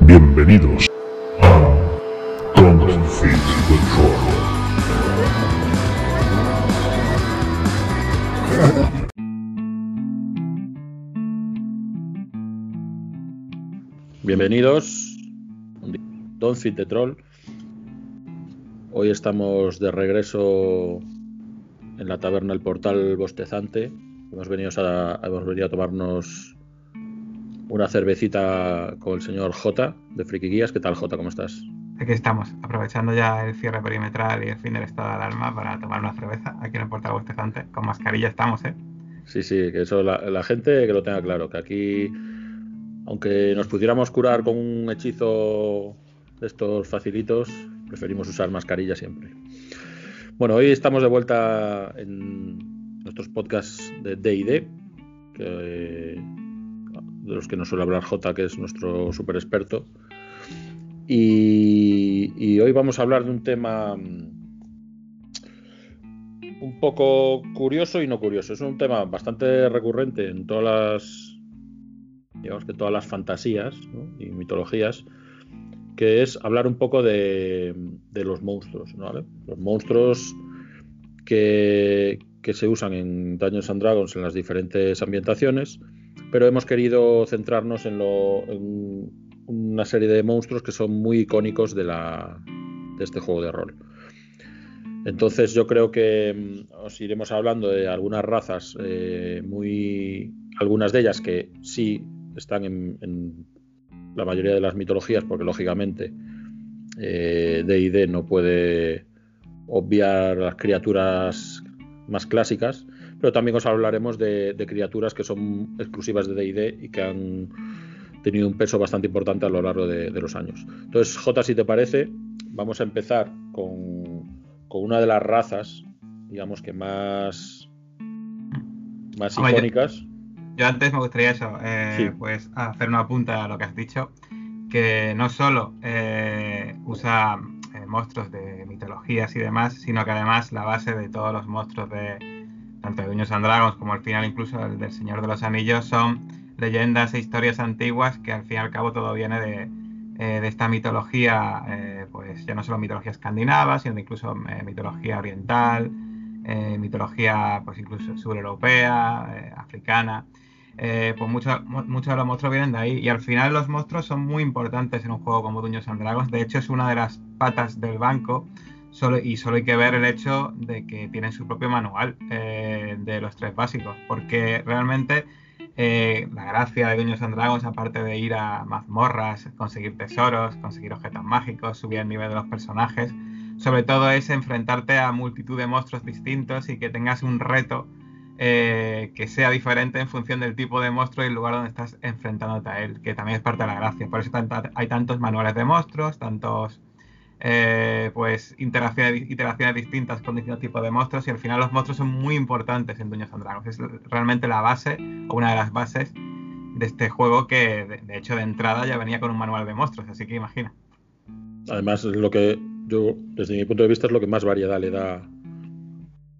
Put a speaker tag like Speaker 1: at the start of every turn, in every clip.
Speaker 1: Bienvenidos a Confit Control.
Speaker 2: Bienvenidos, Don't Fit the Troll. Hoy estamos de regreso en la taberna El Portal Bostezante. Hemos venido a, hemos venido a tomarnos una cervecita con el señor J de Friki Guías. ¿Qué tal, J? ¿Cómo estás?
Speaker 3: Aquí estamos, aprovechando ya el cierre perimetral y el fin del estado de alarma para tomar una cerveza aquí en el Portal Bostezante. Con mascarilla estamos, ¿eh?
Speaker 2: Sí, sí, que eso la, la gente que lo tenga claro, que aquí, aunque nos pudiéramos curar con un hechizo de estos facilitos, preferimos usar mascarilla siempre. Bueno, hoy estamos de vuelta en nuestros podcasts de DD, de los que nos suele hablar J, que es nuestro super experto. Y, hoy vamos a hablar de un tema un poco curioso y no curioso. Es un tema bastante recurrente en todas las, digamos que todas las fantasías ¿no? y mitologías, que es hablar un poco de, de los monstruos, ¿vale? Los monstruos que, que, se usan en Dungeons and Dragons en las diferentes ambientaciones, pero hemos querido centrarnos en, lo, en una serie de monstruos que son muy icónicos de, la, de este juego de rol. Entonces yo creo que mm, os iremos hablando de algunas razas, eh, muy, algunas de ellas que sí están en, en, la mayoría de las mitologías, porque lógicamente D&D eh, no puede obviar las criaturas más clásicas, pero también os hablaremos de, de criaturas que son exclusivas de D&D y que han tenido un peso bastante importante a lo largo de, de los años. Entonces, J, si te parece, vamos a empezar con con una de las razas, digamos que más, más
Speaker 3: Hombre,
Speaker 2: icónicas.
Speaker 3: Yo, yo, antes me gustaría eso, eh, sí. pues hacer una punta a lo que has dicho, que no solo eh, usa eh, monstruos de mitologías y demás, sino que además la base de todos los monstruos de tanto de Dungeons and Dragons como al final incluso el del Señor de los Anillos son leyendas e historias antiguas que al fin y al cabo todo viene de, eh, de esta mitología, eh, pues ya no solo mitología escandinava, sino incluso eh, mitología oriental, mitología pues incluso sureuropea, africana. pues muchos mucho de los monstruos vienen de ahí y al final los monstruos son muy importantes en un juego como Dungeons and Dragons. De hecho es una de las patas del banco y solo hay que ver el hecho de que tienen su propio manual de los tres básicos, porque realmente eh, la gracia de Dungeons and Dragons, aparte de ir a mazmorras, conseguir tesoros, conseguir objetos mágicos, subir el nivel de los personajes, sobre todo es enfrentarte a multitud de monstruos distintos y que tengas un reto eh, que sea diferente en función del tipo de monstruo y el lugar donde estás enfrentándote a él, que también es parte de la gracia. Por eso hay tantos manuales de monstruos, tantos eh, pues interacciones, interacciones, distintas con distintos tipos de monstruos y al final los monstruos son muy importantes en Dungeons and Dragons. Es realmente la base o una de las bases de este juego que de, de, hecho de entrada ya venía con un manual de monstruos, así que imagina.
Speaker 2: Además es lo que yo desde mi punto de vista es lo que más variedad le da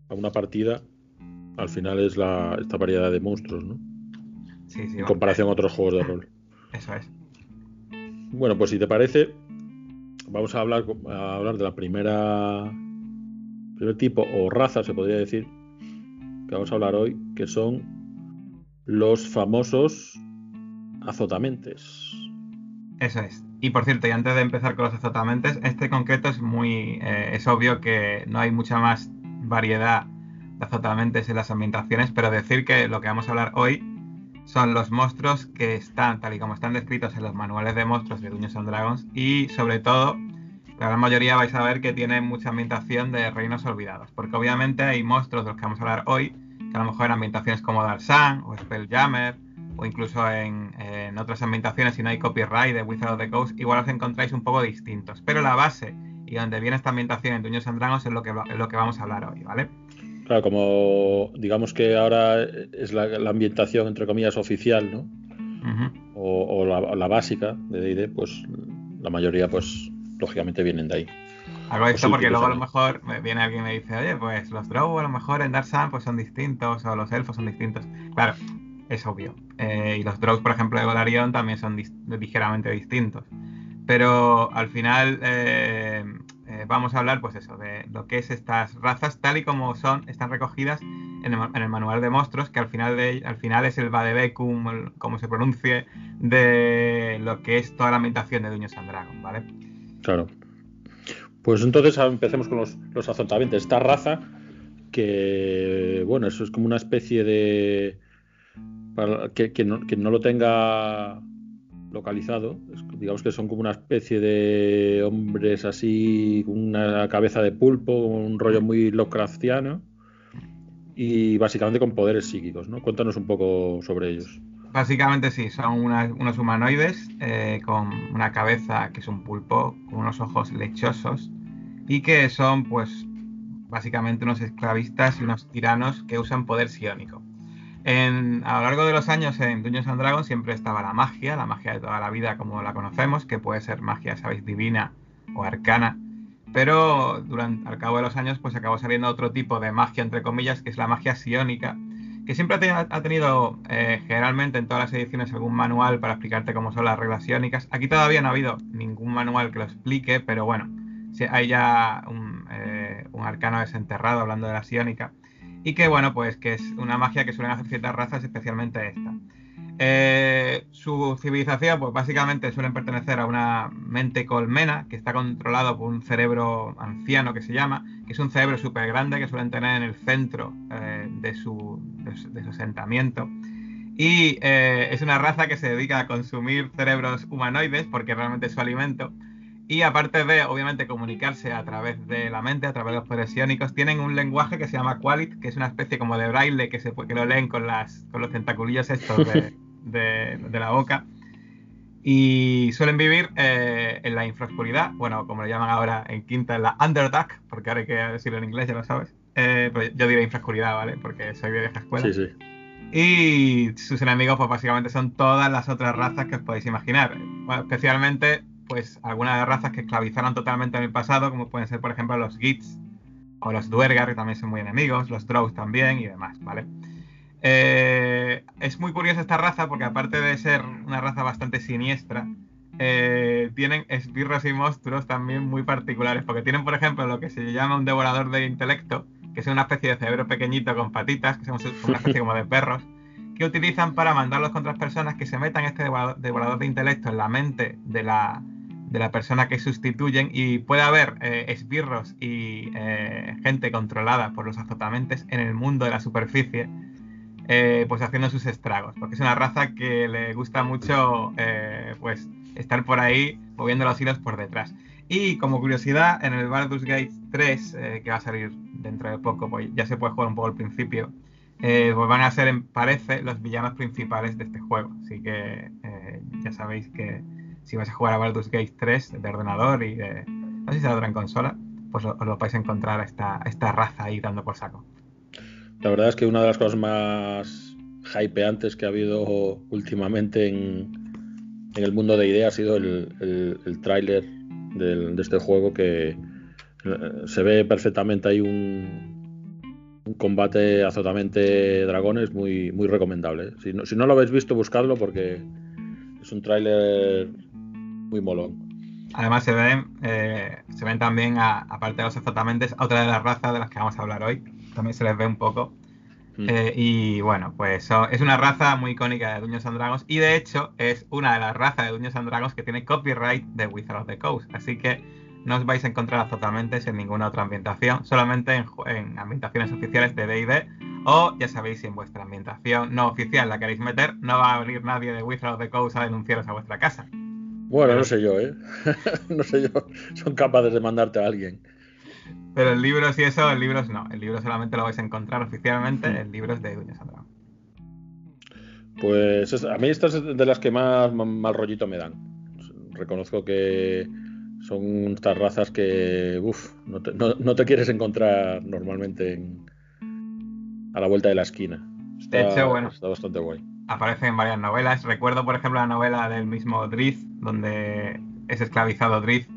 Speaker 2: a una partida. Al final es la, esta variedad de monstruos, ¿no?
Speaker 3: Sí, sí,
Speaker 2: en comparación a otros juegos de rol.
Speaker 3: Eso es.
Speaker 2: Bueno, pues si te parece, vamos a hablar, a hablar de la primera primer tipo o raza, se podría decir, que vamos a hablar hoy, que son los famosos azotamentes.
Speaker 3: Eso es. Y por cierto, y antes de empezar con los azotamentes, este concreto es muy. Eh, es obvio que no hay mucha más variedad de azotamentes en las ambientaciones, pero decir que lo que vamos a hablar hoy son los monstruos que están, tal y como están descritos en los manuales de monstruos de Dungeons and Dragons, y sobre todo, la gran mayoría vais a ver que tienen mucha ambientación de reinos olvidados, porque obviamente hay monstruos de los que vamos a hablar hoy, que a lo mejor en ambientaciones como Darsan o Spelljammer, o incluso en, en, otras ambientaciones, si no hay copyright de Wizard of the Coast, igual os encontráis un poco distintos. Pero la base y donde viene esta ambientación en Dungeons and Dragons es lo que, es lo que vamos a hablar hoy, ¿vale?
Speaker 2: Claro, como digamos que ahora es la, la ambientación, entre comillas, oficial, ¿no? Uh -huh. O, o la, la, básica de D&D, pues la mayoría, pues, lógicamente vienen de ahí.
Speaker 3: Hago esto porque luego a lo mejor viene alguien y me dice, oye, pues los Drow a lo mejor en Dark Sun pues son distintos, o los elfos son distintos. Claro, es obvio. Eh, y los Drows, por ejemplo, de Golarion también son ligeramente distintos. Pero al final eh, eh, vamos a hablar, pues eso, de lo que es estas razas, tal y como son, están recogidas en el, manual de monstruos, que al final, al final es el Vadebecum, como se pronuncie, de lo que es toda la ambientación de Dungeons and Dragons, ¿vale?
Speaker 2: Claro. Pues entonces empecemos con los, los Esta raza, que bueno, eso es como una especie de. Para que, no, que no lo tenga localizado. digamos que son como una especie de hombres así, una cabeza de pulpo, un rollo muy Lovecraftiano y básicamente con poderes psíquicos, ¿no? Cuéntanos un poco sobre ellos.
Speaker 3: Básicamente sí, son unos humanoides eh, con una cabeza que es un pulpo, con unos ojos lechosos y que son pues básicamente unos esclavistas y unos tiranos que usan poder psiónico a lo largo de los años en Dungeons and Dragons siempre estaba la magia, la magia de toda la vida como la conocemos, que puede ser magia, sabéis, divina o arcana. Pero durante, al cabo de los años pues acabó saliendo otro tipo de magia, entre comillas, que es la magia psiónica, que siempre ha tenido, eh, generalmente en todas las ediciones algún manual para explicarte cómo son las reglas psiónicas. Aquí todavía no ha habido ningún manual que lo explique, pero bueno, hay ya un, eh, un arcano desenterrado hablando de la psiónica y que bueno, pues que es una magia que suelen hacer ciertas razas, especialmente esta. Eh, su civilización, pues básicamente suelen pertenecer a una mente colmena que está controlado por un cerebro anciano que se llama, que es un cerebro súper grande que suelen tener en el centro eh, de, su, de, su, asentamiento. Y eh, es una raza que se dedica a consumir cerebros humanoides porque realmente es su alimento. Y aparte de, obviamente, comunicarse a través de la mente, a través de los poderes iónicos, tienen un lenguaje que se llama Qualit, que es una especie como de braille que, se, que lo leen con, las, con los tentaculillos estos de, la boca. Y suelen vivir eh, en la infraoscuridad, bueno, como lo llaman ahora en quinta, en la Underdark, porque ahora hay que decirlo en inglés, ya lo sabes. Eh, pues yo diré infraoscuridad, ¿vale? Porque soy de vieja escuela.
Speaker 2: Sí, sí.
Speaker 3: Y sus enemigos, pues básicamente son todas las otras razas que os podéis imaginar. Bueno, especialmente pues algunas de razas que esclavizaron totalmente en el pasado, como pueden ser, por ejemplo, los Gits o los Duergar, que también son muy enemigos, los Drows también y demás, ¿vale? Eh, es muy curiosa esta raza porque aparte de ser una raza bastante siniestra, eh, tienen esbirros y monstruos también muy particulares, porque tienen, por ejemplo, lo que se llama un devorador de intelecto, que es una especie de cerebro pequeñito con patitas, que son una especie como de perros, que utilizan para mandarlos contra las personas que se metan este devorador de intelecto en la mente de la, de la persona que sustituyen y puede haber eh, esbirros y eh, gente controlada por los azotamentes en el mundo de la superficie, eh, pues haciendo sus estragos, porque es una raza que le gusta mucho pues estar por ahí moviendo los hilos por detrás. Y como curiosidad, en el Baldur's Gate 3, que va a salir dentro de poco, pues ya se puede jugar un poco al principio, pues van a ser, parece, los villanos principales de este juego. Así que ya sabéis que si vais a jugar a Baldur's Gate 3 de ordenador y de, no sé en consola, pues os lo vais a encontrar a esta, raza ahí dando por saco.
Speaker 2: La verdad es que una de las cosas más hypeantes que ha habido últimamente en, el mundo de ideas ha sido el, el, tráiler de este juego que eh, se ve perfectamente ahí un, un combate azotamente dragones muy, muy recomendable. Si no, si no lo habéis visto, buscadlo porque es un tráiler muy molón.
Speaker 3: Además se ven, eh, se ven también, aparte de los azotamentes, otra de las razas de las que vamos a hablar hoy. También se les ve un poco. Mm. Eh, y bueno, pues es una raza muy icónica de Dungeons and Dragons y de hecho es una de las razas de Dungeons and Dragons que tiene copyright de Wizard of the Coast. Así que no os vais a encontrar azotamentes en ninguna otra ambientación, solamente en, en ambientaciones oficiales de D&D o ya sabéis si en vuestra ambientación no oficial la queréis meter, no va a venir nadie de Wizard of the Coast a denunciaros a vuestra casa.
Speaker 2: Bueno, no sé yo, ¿eh? no sé yo. Son capaces de mandarte a alguien.
Speaker 3: Pero el libro sí eso, el libro no. El libro solamente lo vais a encontrar oficialmente en libros de Sandra.
Speaker 2: Pues a mí estas es de las que más mal rollito me dan. Reconozco que son estas razas que uf, no, te, quieres encontrar normalmente a la vuelta de la esquina.
Speaker 3: de hecho, bueno,
Speaker 2: está bastante guay
Speaker 3: en varias novelas. Recuerdo, por ejemplo, la novela del mismo Drift, donde es esclavizado Drift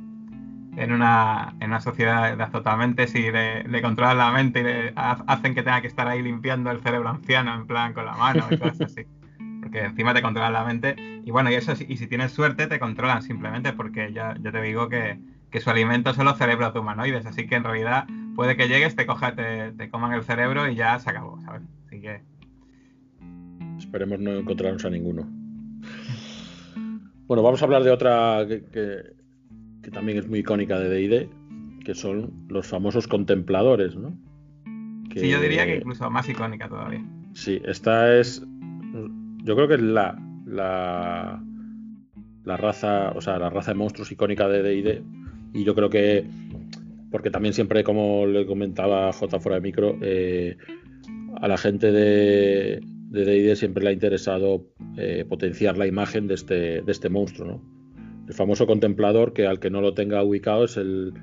Speaker 3: en una, en una sociedad de azotamentes y le, controlan la mente y le hacen que tenga que estar ahí limpiando el cerebro anciano, en plan con la mano y cosas así. porque encima te controlan la mente. Y bueno, y eso, y si tienes suerte, te controlan simplemente, porque ya, yo te digo que, su alimento son los cerebros de humanoides, así que en realidad puede que llegues, te coja, te, te coman el cerebro y ya se acabó, ¿sabes? Así que.
Speaker 2: Esperemos no encontrarnos a ninguno. Bueno, vamos a hablar de otra que, también es muy icónica de DD, que son los famosos contempladores, ¿no?
Speaker 3: Sí, yo diría que incluso más icónica todavía.
Speaker 2: Sí, esta es. Yo creo que es la, la, la raza, o sea, la raza de monstruos icónica de DD. Y yo creo que. Porque también siempre, como le comentaba J fuera de micro, eh, a la gente de, de D&D siempre le ha interesado eh, potenciar la imagen de este, de este monstruo, ¿no? El famoso contemplador que al que no lo tenga ubicado es el,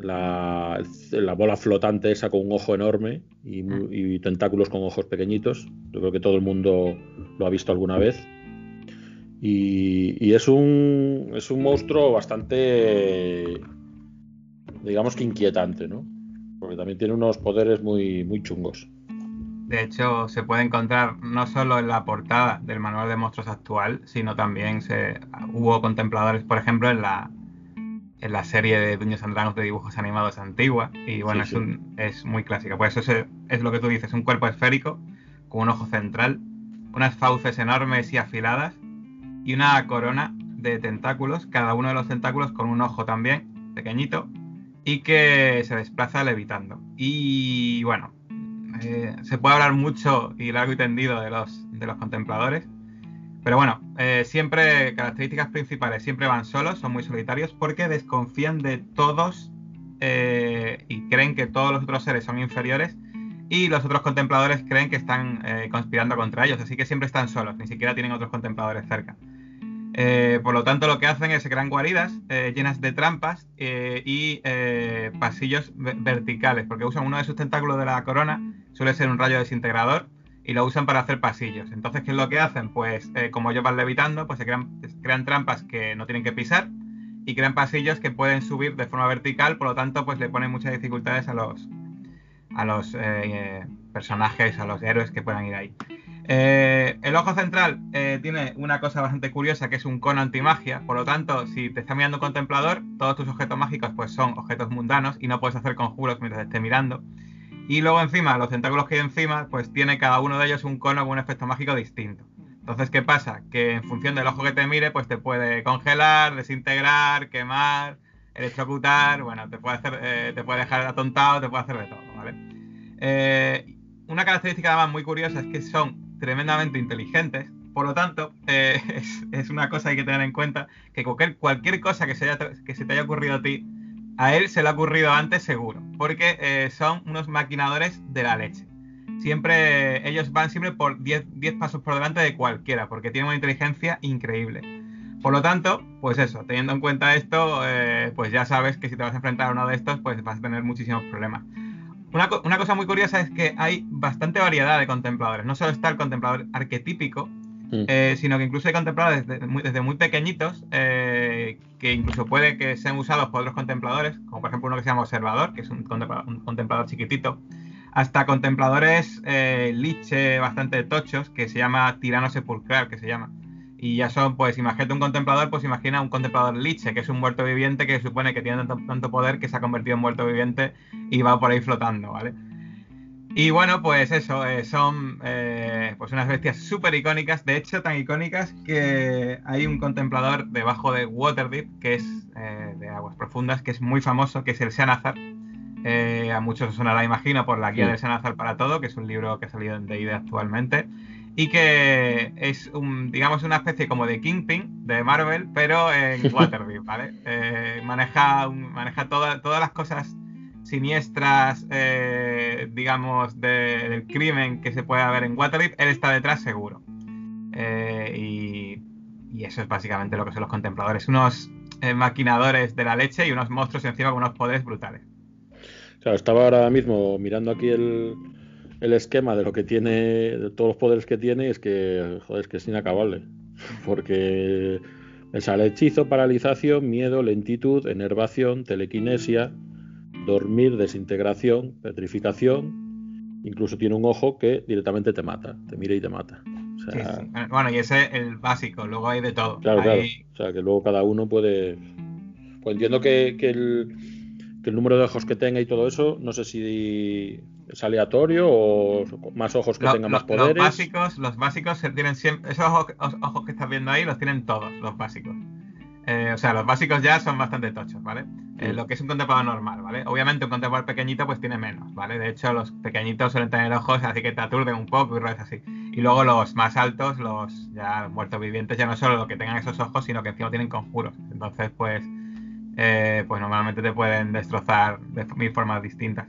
Speaker 2: la, bola flotante esa con un ojo enorme mm. y, tentáculos con ojos pequeñitos. Yo creo que todo el mundo lo ha visto alguna vez. Y, es, un, es un monstruo bastante, digamos que inquietante, ¿no? Porque también tiene unos poderes muy, muy chungos.
Speaker 3: De hecho, se puede encontrar no solo en la portada del manual de monstruos actual, sino también se, hubo contempladores, por ejemplo, en la, en la serie de Dueños and de dibujos animados antigua. Y bueno, es, Un, es muy clásica. Pues eso es, es, lo que tú dices, un cuerpo esférico con un ojo central, unas fauces enormes y afiladas y una corona de tentáculos, cada uno de los tentáculos con un ojo también, pequeñito, y que se desplaza levitando. Y bueno, eh, se puede hablar mucho y largo y tendido de los, de los contempladores. Pero bueno, eh, siempre, características principales, siempre van solos, son muy solitarios porque desconfían de todos eh, y creen que todos los otros seres son inferiores y los otros contempladores creen que están conspirando contra ellos, así que siempre están solos, ni siquiera tienen otros contempladores cerca. Por lo tanto, lo que hacen es se crean guaridas llenas de trampas y pasillos verticales, porque usan uno de sus tentáculos de la corona, suele ser un rayo desintegrador, y lo usan para hacer pasillos. Entonces, ¿qué es lo que hacen? Pues como ellos van levitando, pues crean, trampas que no tienen que pisar y crean pasillos que pueden subir de forma vertical, por lo tanto, pues le ponen muchas dificultades a los, a los personajes, a los héroes que puedan ir ahí. Eh, el ojo central eh, tiene una cosa bastante curiosa que es un cono antimagia, por lo tanto, si te está mirando un contemplador, todos tus objetos mágicos pues son objetos mundanos y no puedes hacer conjuros mientras esté mirando. Y luego encima, los tentáculos que hay encima, pues tiene cada uno de ellos un cono con un efecto mágico distinto. Entonces, ¿qué pasa? Que en función del ojo que te mire, pues te puede congelar, desintegrar, quemar, electrocutar, bueno, te puede hacer, eh, te puede dejar atontado, te puede hacer de todo, ¿vale? una característica además muy curiosa es que son tremendamente inteligentes. Por lo tanto, eh, es, una cosa que hay que tener en cuenta que cualquier, cualquier cosa que se te haya ocurrido a ti, a él se le ha ocurrido antes seguro, porque eh, son unos maquinadores de la leche. Siempre, ellos van siempre por 10 pasos por delante de cualquiera, porque tienen una inteligencia increíble. Por lo tanto, pues eso, teniendo en cuenta esto, eh, pues ya sabes que si te vas a enfrentar a uno de estos, pues vas a tener muchísimos problemas. Una, cosa muy curiosa es que hay bastante variedad de contempladores. No solo está el contemplador arquetípico, eh, sino que incluso hay contempladores desde muy, pequeñitos, eh, que incluso puede que sean usados por otros contempladores, como por ejemplo uno que se llama observador, que es un contemplador, chiquitito, hasta contempladores eh, liche bastante tochos, que se llama tirano sepulcral, que se llama. Y ya son, pues imagínate un contemplador, pues imagina un contemplador liche, que es un muerto viviente que supone que tiene tanto, poder que se ha convertido en muerto viviente y va por ahí flotando, ¿vale? Y bueno, pues eso, eh, son eh, pues unas bestias súper icónicas, de hecho tan icónicas que hay un contemplador debajo de Waterdeep, que es eh, de aguas profundas, que es muy famoso, que es el Xanazar. a muchos os sonará, imagino, por la guía del Xanazar para todo, que es un libro que ha salido en D&D actualmente y que es un, digamos una especie como de Kingpin de Marvel, pero en Waterdeep, ¿vale? Eh, maneja maneja todas las cosas siniestras, eh, digamos, del crimen que se puede haber en Waterdeep, él está detrás seguro. Eh, y, y, eso es básicamente lo que son los contempladores, unos maquinadores de la leche y unos monstruos encima con unos poderes brutales.
Speaker 2: Claro, estaba ahora mismo mirando aquí el, el esquema de lo que tiene, de todos los poderes que tiene, es que, joder, es que es inacabable. Porque me sale hechizo, paralización, miedo, lentitud, enervación, telequinesia, dormir, desintegración, petrificación. Incluso tiene un ojo que directamente te mata, te mira y te mata. O
Speaker 3: Bueno, y ese es el básico, luego hay de todo.
Speaker 2: Claro, claro. O sea, que luego cada uno puede. Pues entiendo que, que, el, que, el, número de ojos que tenga y todo eso, no sé si es aleatorio o más ojos que tengan más poderes.
Speaker 3: Los básicos, los básicos se tienen siempre. Esos ojos, que estás viendo ahí los tienen todos, los básicos. Eh, o sea, los básicos ya son bastante tochos, ¿vale? Eh, lo que es un contemplador normal, ¿vale? Obviamente un contemplador pequeñito pues tiene menos, ¿vale? De hecho, los pequeñitos suelen tener ojos así que te aturden un poco y roles así. Y luego los más altos, los ya muertos vivientes, ya no solo lo que tengan esos ojos, sino que encima tienen conjuros. Entonces, pues, eh, pues normalmente te pueden destrozar de mil formas distintas.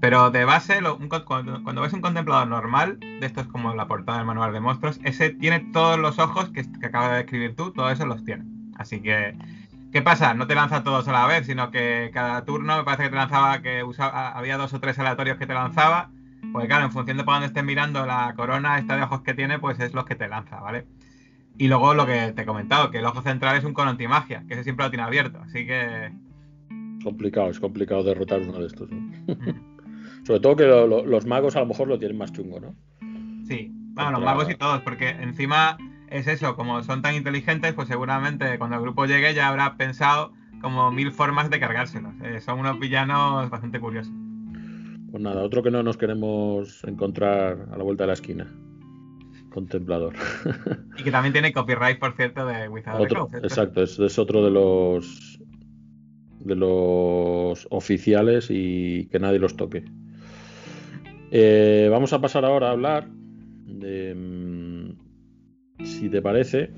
Speaker 3: Pero de base, cuando, ves un contemplador normal, de esto es como la portada del manual de monstruos, ese tiene todos los ojos que, que acabas de describir tú, todos esos los tiene. Así que, ¿qué pasa? No te lanza todos a la vez, sino que cada turno me parece que te lanzaba, que usaba, había dos o tres aleatorios que te lanzaba. Pues claro, en función de por dónde estés mirando la corona esta de ojos que tiene, pues es los que te lanza, ¿vale? Y luego lo que te he comentado, que el ojo central es un cono antimagia, que ese siempre lo tiene abierto, así que...
Speaker 2: Complicado, es complicado derrotar uno de estos, ¿no? Sobre todo que los magos a lo mejor lo tienen más chungo, ¿no?
Speaker 3: Sí, bueno, los magos y todos, porque encima es eso, como son tan inteligentes, pues seguramente cuando el grupo llegue ya habrá pensado como mil formas de cargárselos. Eh, son unos villanos bastante curiosos.
Speaker 2: Pues nada, otro que no nos queremos encontrar a la vuelta de la esquina. Contemplador.
Speaker 3: y que también tiene copyright, por cierto, de Wizard of
Speaker 2: the Exacto, es, es, otro de los de los oficiales y que nadie los toque. Eh, vamos a pasar ahora a hablar de si te parece,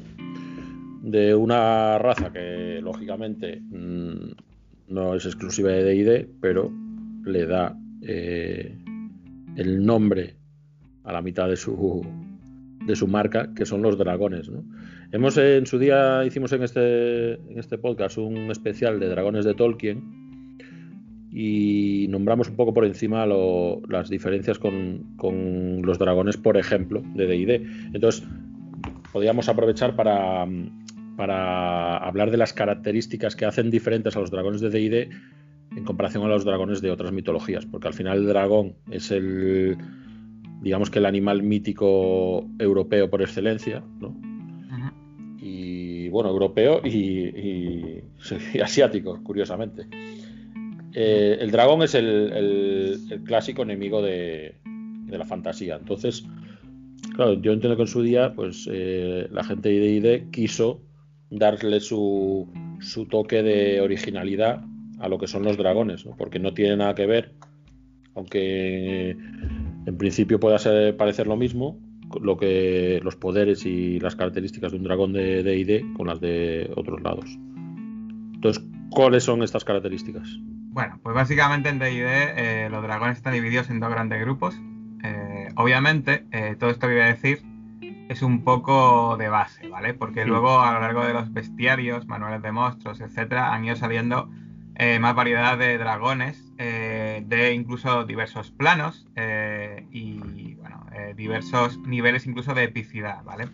Speaker 2: de una raza que lógicamente mm, no es exclusiva de DD, pero le da eh, el nombre a la mitad de su, de su marca, que son los dragones. Hemos en su día hicimos en este, en este podcast un especial de dragones de Tolkien y nombramos un poco por encima las diferencias con, con, los dragones, por ejemplo, de DD. Entonces, podríamos aprovechar para, para hablar de las características que hacen diferentes a los dragones de D&D en comparación a los dragones de otras mitologías, porque al final el dragón es el, digamos que el animal mítico europeo por excelencia, ¿no? Y bueno, europeo y, asiático, curiosamente. Eh, el dragón es el, clásico enemigo de, de, la fantasía. Entonces, Claro, yo entiendo que en su día, pues eh, la gente de ID quiso darle su, su, toque de originalidad a lo que son los dragones, porque no tiene nada que ver, aunque en principio pueda ser, parecer lo mismo, lo que los poderes y las características de un dragón de D&D con las de otros lados. Entonces, ¿cuáles son estas características?
Speaker 3: Bueno, pues básicamente en D&D eh, los dragones están divididos en dos grandes grupos, obviamente, eh, todo esto que voy a decir es un poco de base, ¿vale? Porque luego a lo largo de los bestiarios, manuales de monstruos, etcétera, han ido saliendo eh, más variedad de dragones, eh, de incluso diversos planos y, bueno, diversos niveles incluso de epicidad, ¿vale?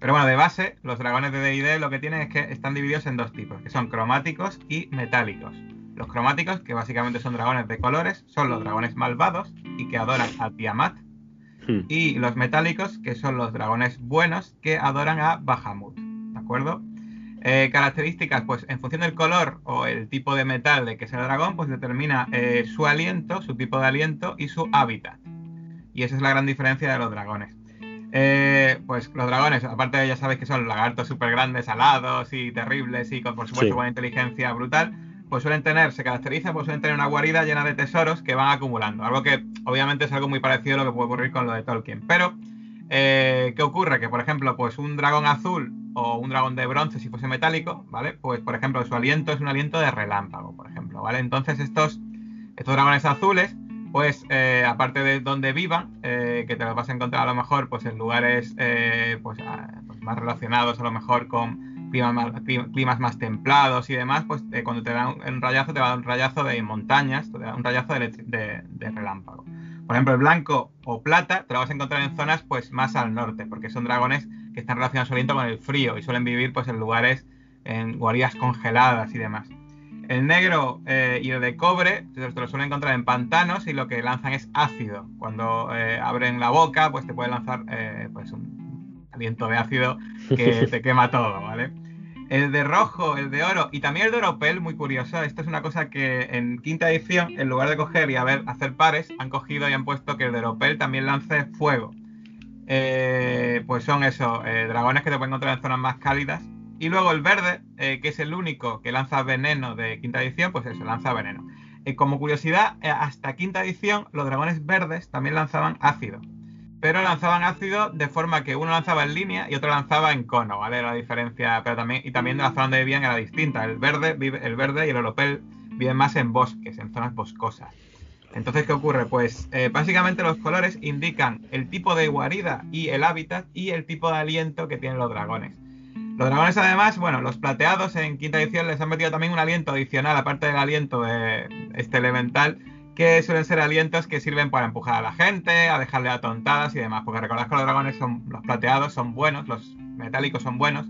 Speaker 3: Pero bueno, de base, los dragones de D&D lo que tienen es que están divididos en dos tipos, que son cromáticos y metálicos. Los cromáticos, que básicamente son dragones de colores, son los dragones malvados y que adoran a Tiamat, Hmm. Y los metálicos, que son los dragones buenos, que adoran a Bahamut. ¿De acuerdo? Eh, características, pues en función del color o el tipo de metal de que sea el dragón, pues determina eh, su aliento, su tipo de aliento y su hábitat. Y esa es la gran diferencia de los dragones. Eh, pues los dragones, aparte de ya sabéis que son lagartos súper grandes, alados y terribles y con por supuesto una inteligencia brutal, pues suelen tener, se caracterizan, pues suelen tener una guarida llena de tesoros que van acumulando. Algo que obviamente es algo muy parecido a lo que puede ocurrir con lo de Tolkien. Pero, eh, ¿qué ocurre? Que, por ejemplo, pues un dragón azul o un dragón de bronce, si fuese metálico, ¿vale? Pues, por ejemplo, su aliento es un aliento de relámpago, por ejemplo, ¿vale? Entonces, estos, estos dragones azules, pues, eh, aparte de donde vivan, eh, que te los vas a encontrar a lo mejor, pues, en lugares, pues, pues, más relacionados a lo mejor con climas más, templados y demás, pues eh, cuando te da un, rayazo, te va a dar un rayazo de montañas, te da un rayazo de, relámpago. Por ejemplo, el blanco o plata te lo vas a encontrar en zonas pues más al norte, porque son dragones que están relacionados solamente con el frío y suelen vivir pues en lugares, en guaridas congeladas y demás. El negro eh, y el de cobre te lo suelen encontrar en pantanos y lo que lanzan es ácido. Cuando eh, abren la boca, pues te puede lanzar pues un, aliento de ácido que te quema todo, ¿vale? El de rojo, el de oro y también el de oropel, muy curioso. Esto es una cosa que en quinta edición, en lugar de coger y hacer pares, han cogido y han puesto que el de oropel también lance fuego. Eh, pues son esos eh, dragones que te pueden encontrar en zonas más cálidas. Y luego el verde, eh, que es el único que lanza veneno de quinta edición, pues eso, lanza veneno. como curiosidad, hasta quinta edición los dragones verdes también lanzaban ácido pero lanzaban ácido de forma que uno lanzaba en línea y otro lanzaba en cono, ¿vale? La diferencia, pero también, y también la zona donde vivían era distinta. El verde, el verde y el europel viven más en bosques, en zonas boscosas. Entonces, ¿qué ocurre? Pues eh, básicamente los colores indican el tipo de guarida y el hábitat y el tipo de aliento que tienen los dragones. Los dragones, además, bueno, los plateados en quinta edición les han metido también un aliento adicional, aparte del aliento de este elemental, que suelen ser alientos que sirven para empujar a la gente, a dejarle atontadas y demás. Porque recordad que los dragones son, los plateados son buenos, los metálicos son buenos.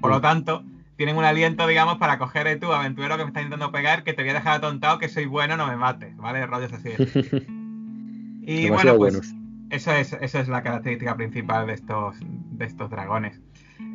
Speaker 3: Por lo tanto, tienen un aliento, digamos, para coger a tú, aventurero que me está intentando pegar, que te voy a dejar atontado, que soy bueno, no me mates, ¿vale? Rollos así. y bueno, pues eso es, esa es la característica principal de estos, de estos dragones.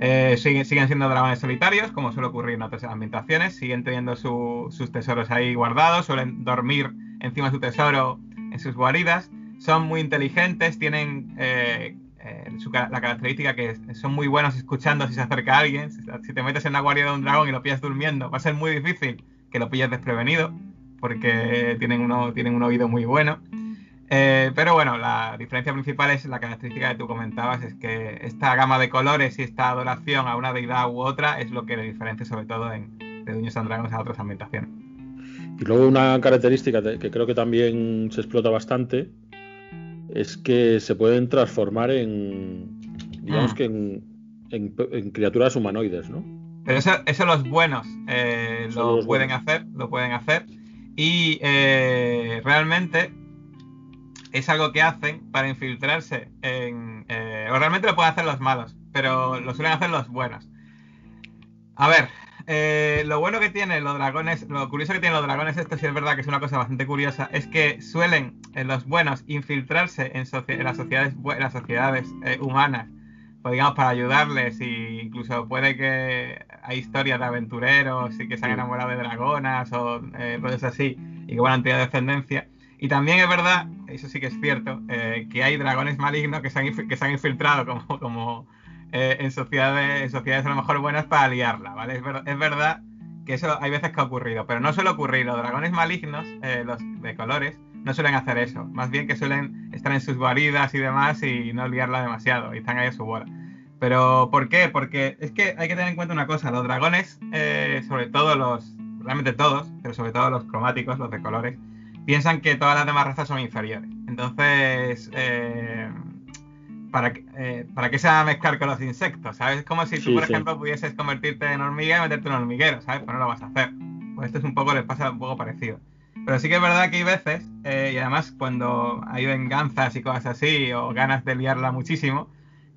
Speaker 3: Eh, siguen, siguen, siendo dragones solitarios, como suele ocurrir en otras ambientaciones, siguen teniendo sus tesoros ahí guardados, suelen dormir encima de su tesoro en sus guaridas. Son muy inteligentes, tienen eh, eh, la característica que son muy buenos escuchando si se acerca alguien. Si, te metes en la guarida de un dragón y lo pillas durmiendo, va a ser muy difícil que lo pilles desprevenido, porque tienen, uno, tienen un oído muy bueno. Eh, pero bueno, la diferencia principal es la característica que tú comentabas, es que esta gama de colores y esta adoración a una deidad u otra es lo que le diferencia sobre todo en, de Dungeons and Dragons a otras ambientaciones.
Speaker 2: Y luego una característica que creo que también se explota bastante es que se pueden transformar en, digamos mm. que en, criaturas humanoides, ¿no?
Speaker 3: Pero eso, eso los buenos eh, lo pueden hacer, lo pueden hacer. Y eh, realmente es algo que hacen para infiltrarse en... Eh, o realmente lo pueden hacer los malos, pero lo suelen hacer los buenos. A ver, eh, lo bueno que tienen los dragones, lo curioso que tienen los dragones, esto sí es verdad que es una cosa bastante curiosa, es que suelen en los buenos infiltrarse en, las sociedades, las sociedades eh, humanas, pues digamos para ayudarles e incluso puede que hay historias de aventureros y que se han enamorado de dragonas o eh, cosas así y que bueno, han tenido descendencia. Y también es verdad, eso sí que es cierto, que hay dragones malignos que se han, que se han infiltrado como, como eh, en, sociedades, sociedades a lo mejor buenas para liarla, ¿vale? Es, verdad que eso hay veces que ha ocurrido, pero no suele ocurrir. Los dragones malignos, eh, los de colores, no suelen hacer eso. Más bien que suelen estar en sus guaridas y demás y no liarla demasiado y están ahí a su bola. Pero ¿por qué? Porque es que hay que tener en cuenta una cosa. Los dragones, eh, sobre todo los, realmente todos, pero sobre todo los cromáticos, los de colores, piensan que todas las demás razas son inferiores. Entonces, para, eh, ¿para qué se va a mezclar con los insectos? ¿Sabes? Es como si tú, por ejemplo, pudieses convertirte en hormiga y meterte en un hormiguero, ¿sabes? Pues no lo vas a hacer. Pues esto es un poco, les pasa un poco parecido. Pero sí que es verdad que hay veces, eh, y además cuando hay venganzas y cosas así, o ganas de liarla muchísimo,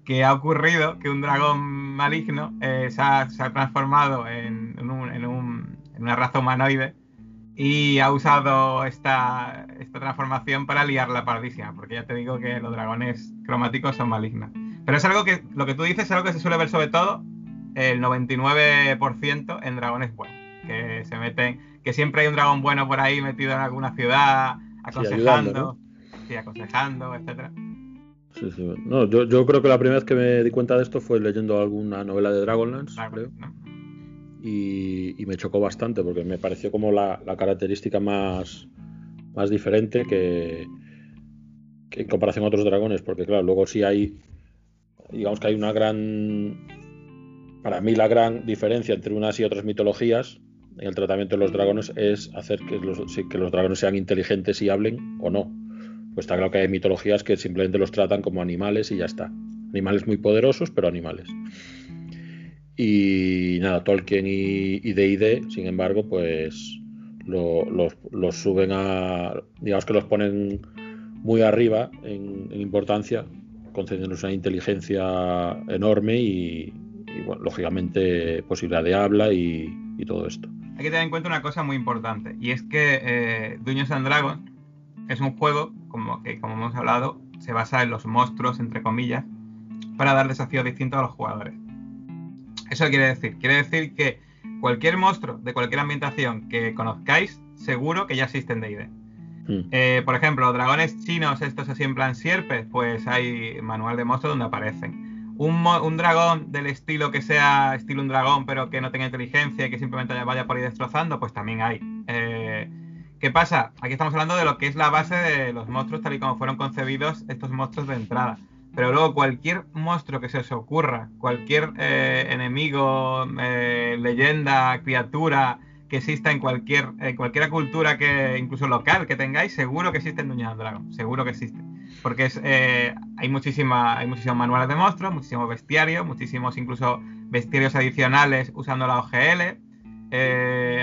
Speaker 3: que ha ocurrido que un dragón maligno eh, se, ha, transformado en, en una raza humanoide y ha usado esta, esta transformación para liar la pardísima, porque ya te digo que los dragones cromáticos son malignos. Pero es algo que, lo que tú dices es algo que se suele ver sobre todo el 99% en dragones buenos, que se meten, que siempre hay un dragón bueno por ahí metido en alguna ciudad, aconsejando, sí, aconsejando, etcétera.
Speaker 2: Sí, sí. No, yo, yo, creo que la primera vez que me di cuenta de esto fue leyendo alguna novela de Dragonlance, creo y, me chocó bastante porque me pareció como la, característica más, más diferente que, en comparación a otros dragones, porque claro, luego sí hay, digamos que hay una gran, para mí la gran diferencia entre unas y otras mitologías en el tratamiento de los dragones es hacer que los, que los dragones sean inteligentes y hablen o no. Pues está claro que hay mitologías que simplemente los tratan como animales y ya está. Animales muy poderosos, pero animales. Y nada, Tolkien y D&D, sin embargo, pues los, suben a, digamos que los ponen muy arriba en, importancia, concediéndoles una inteligencia enorme y, bueno, lógicamente posibilidad de habla y, todo esto.
Speaker 3: Hay que tener en cuenta una cosa muy importante, y es que eh, Dungeons and Dragons es un juego, como que como hemos hablado, se basa en los monstruos, entre comillas, para dar desafíos distintos a los jugadores. Eso quiere decir, quiere decir que cualquier monstruo de cualquier ambientación que conozcáis, seguro que ya existen de ID. Mm. Eh, por ejemplo, dragones chinos, estos así en plan sierpes, pues hay manual de monstruos donde aparecen. Un, dragón del estilo que sea estilo un dragón, pero que no tenga inteligencia y que simplemente vaya por ahí destrozando, pues también hay. Eh, ¿Qué pasa? Aquí estamos hablando de lo que es la base de los monstruos tal y como fueron concebidos estos monstruos de entrada. Pero luego cualquier monstruo que se os ocurra, cualquier eh, enemigo, eh, leyenda, criatura que exista en cualquier cualquier cultura que incluso local que tengáis, seguro que existe en Dungeons Dragon, seguro que existe. Porque es, eh, hay muchísima, hay muchísimos manuales de monstruos, muchísimos bestiarios, muchísimos incluso bestiarios adicionales usando la OGL.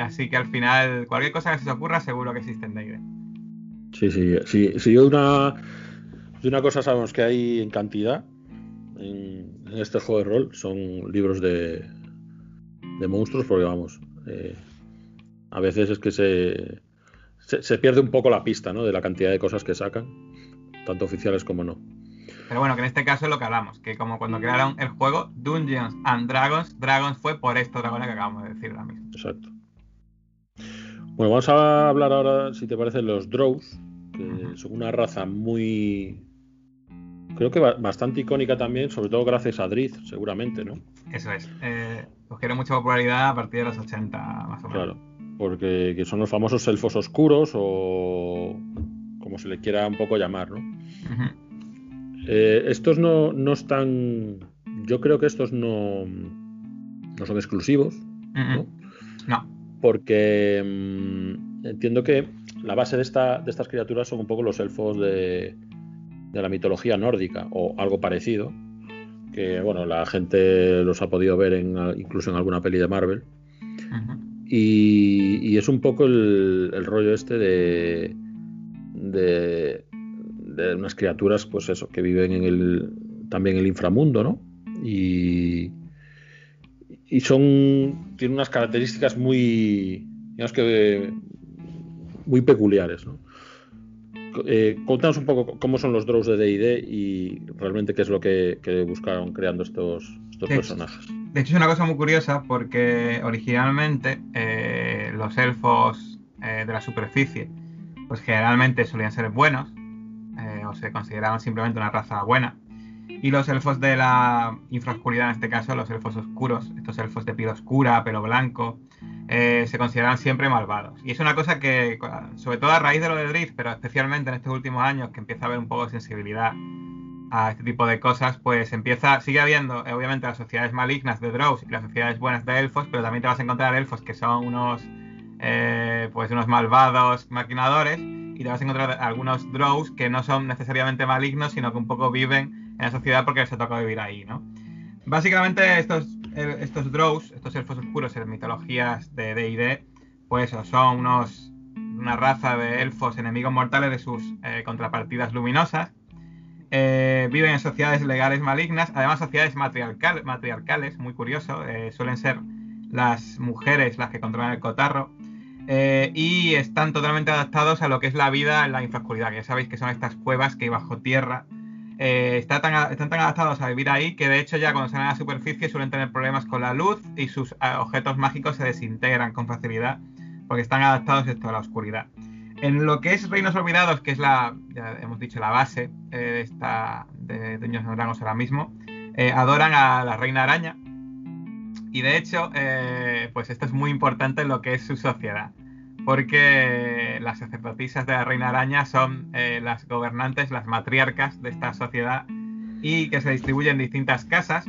Speaker 3: así que al final, cualquier cosa que se os ocurra, seguro que existe en D&D.
Speaker 2: Sí, sí, sí, sí, una de una cosa sabemos que hay en cantidad en, este juego de rol, son libros de, de monstruos, porque vamos, eh, a veces es que se, se, pierde un poco la pista ¿no? de la cantidad de cosas que sacan, tanto oficiales como no.
Speaker 3: Pero bueno, que en este caso es lo que hablamos, que como cuando crearon el juego Dungeons and Dragons, Dragons fue por estos dragones que acabamos de decir ahora mismo.
Speaker 2: Exacto. Bueno, vamos a hablar ahora, si te parece, los Drows, que son una raza muy, creo que bastante icónica también, sobre todo gracias a Driz, seguramente, ¿no?
Speaker 3: Eso es. Eh, mucha popularidad a partir de los 80, más o menos.
Speaker 2: Claro, porque son los famosos elfos oscuros o como se le quiera un poco llamar, ¿no? Eh, estos no, no, están. Yo creo que estos no, no son exclusivos, ¿no?
Speaker 3: No.
Speaker 2: Porque mm, entiendo que la base de, esta, de estas criaturas son un poco los elfos de, de la mitología nórdica o algo parecido, que bueno, la gente los ha podido ver en, incluso en alguna peli de Marvel. y, es un poco el, rollo este de, de, de, unas criaturas, pues eso, que viven en el, también en el inframundo, ¿no? Y, y son, tienen unas características muy, digamos que, muy peculiares, ¿no? Eh, contanos un poco cómo son los draws de DD y realmente qué es lo que, buscaron creando estos, personajes.
Speaker 3: de hecho, es una cosa muy curiosa porque originalmente eh, los elfos eh, de la superficie, pues generalmente solían ser buenos eh, o se consideraban simplemente una raza buena. Y los elfos de la infraoscuridad, en este caso, los elfos oscuros, estos elfos de piel oscura, pelo blanco, eh, se consideran siempre malvados. Y es una cosa que, sobre todo a raíz de lo de Drift, pero especialmente en estos últimos años, que empieza a haber un poco de sensibilidad a este tipo de cosas, pues empieza, sigue habiendo, eh, obviamente, las sociedades malignas de Drows y las sociedades buenas de elfos, pero también te vas a encontrar elfos que son unos, eh, pues unos malvados maquinadores, y te vas a encontrar algunos Drows que no son necesariamente malignos, sino que un poco viven en la sociedad porque les ha tocado vivir ahí, ¿no? Básicamente estos estos Drows, estos elfos oscuros en mitologías de D&D, pues son unos una raza de elfos enemigos mortales de sus eh, contrapartidas luminosas. Eh, viven en sociedades legales malignas, además sociedades matriarcales, muy curioso, eh, suelen ser las mujeres las que controlan el cotarro. y están totalmente adaptados a lo que es la vida en la infraoscuridad, ya sabéis que son estas cuevas que hay bajo tierra eh, están tan adaptados a vivir ahí que de hecho ya cuando salen a la superficie suelen tener problemas con la luz y sus eh, objetos mágicos se desintegran con facilidad porque están adaptados a la oscuridad. En lo que es Reinos Olvidados, que es la, hemos dicho, la base eh, de esta de Dungeons Dragons ahora mismo, adoran a la Reina Araña. Y de hecho, pues esto es muy importante en lo que es su sociedad porque las sacerdotisas de la Reina Araña son eh, las gobernantes, las matriarcas de esta sociedad y que se distribuyen en distintas casas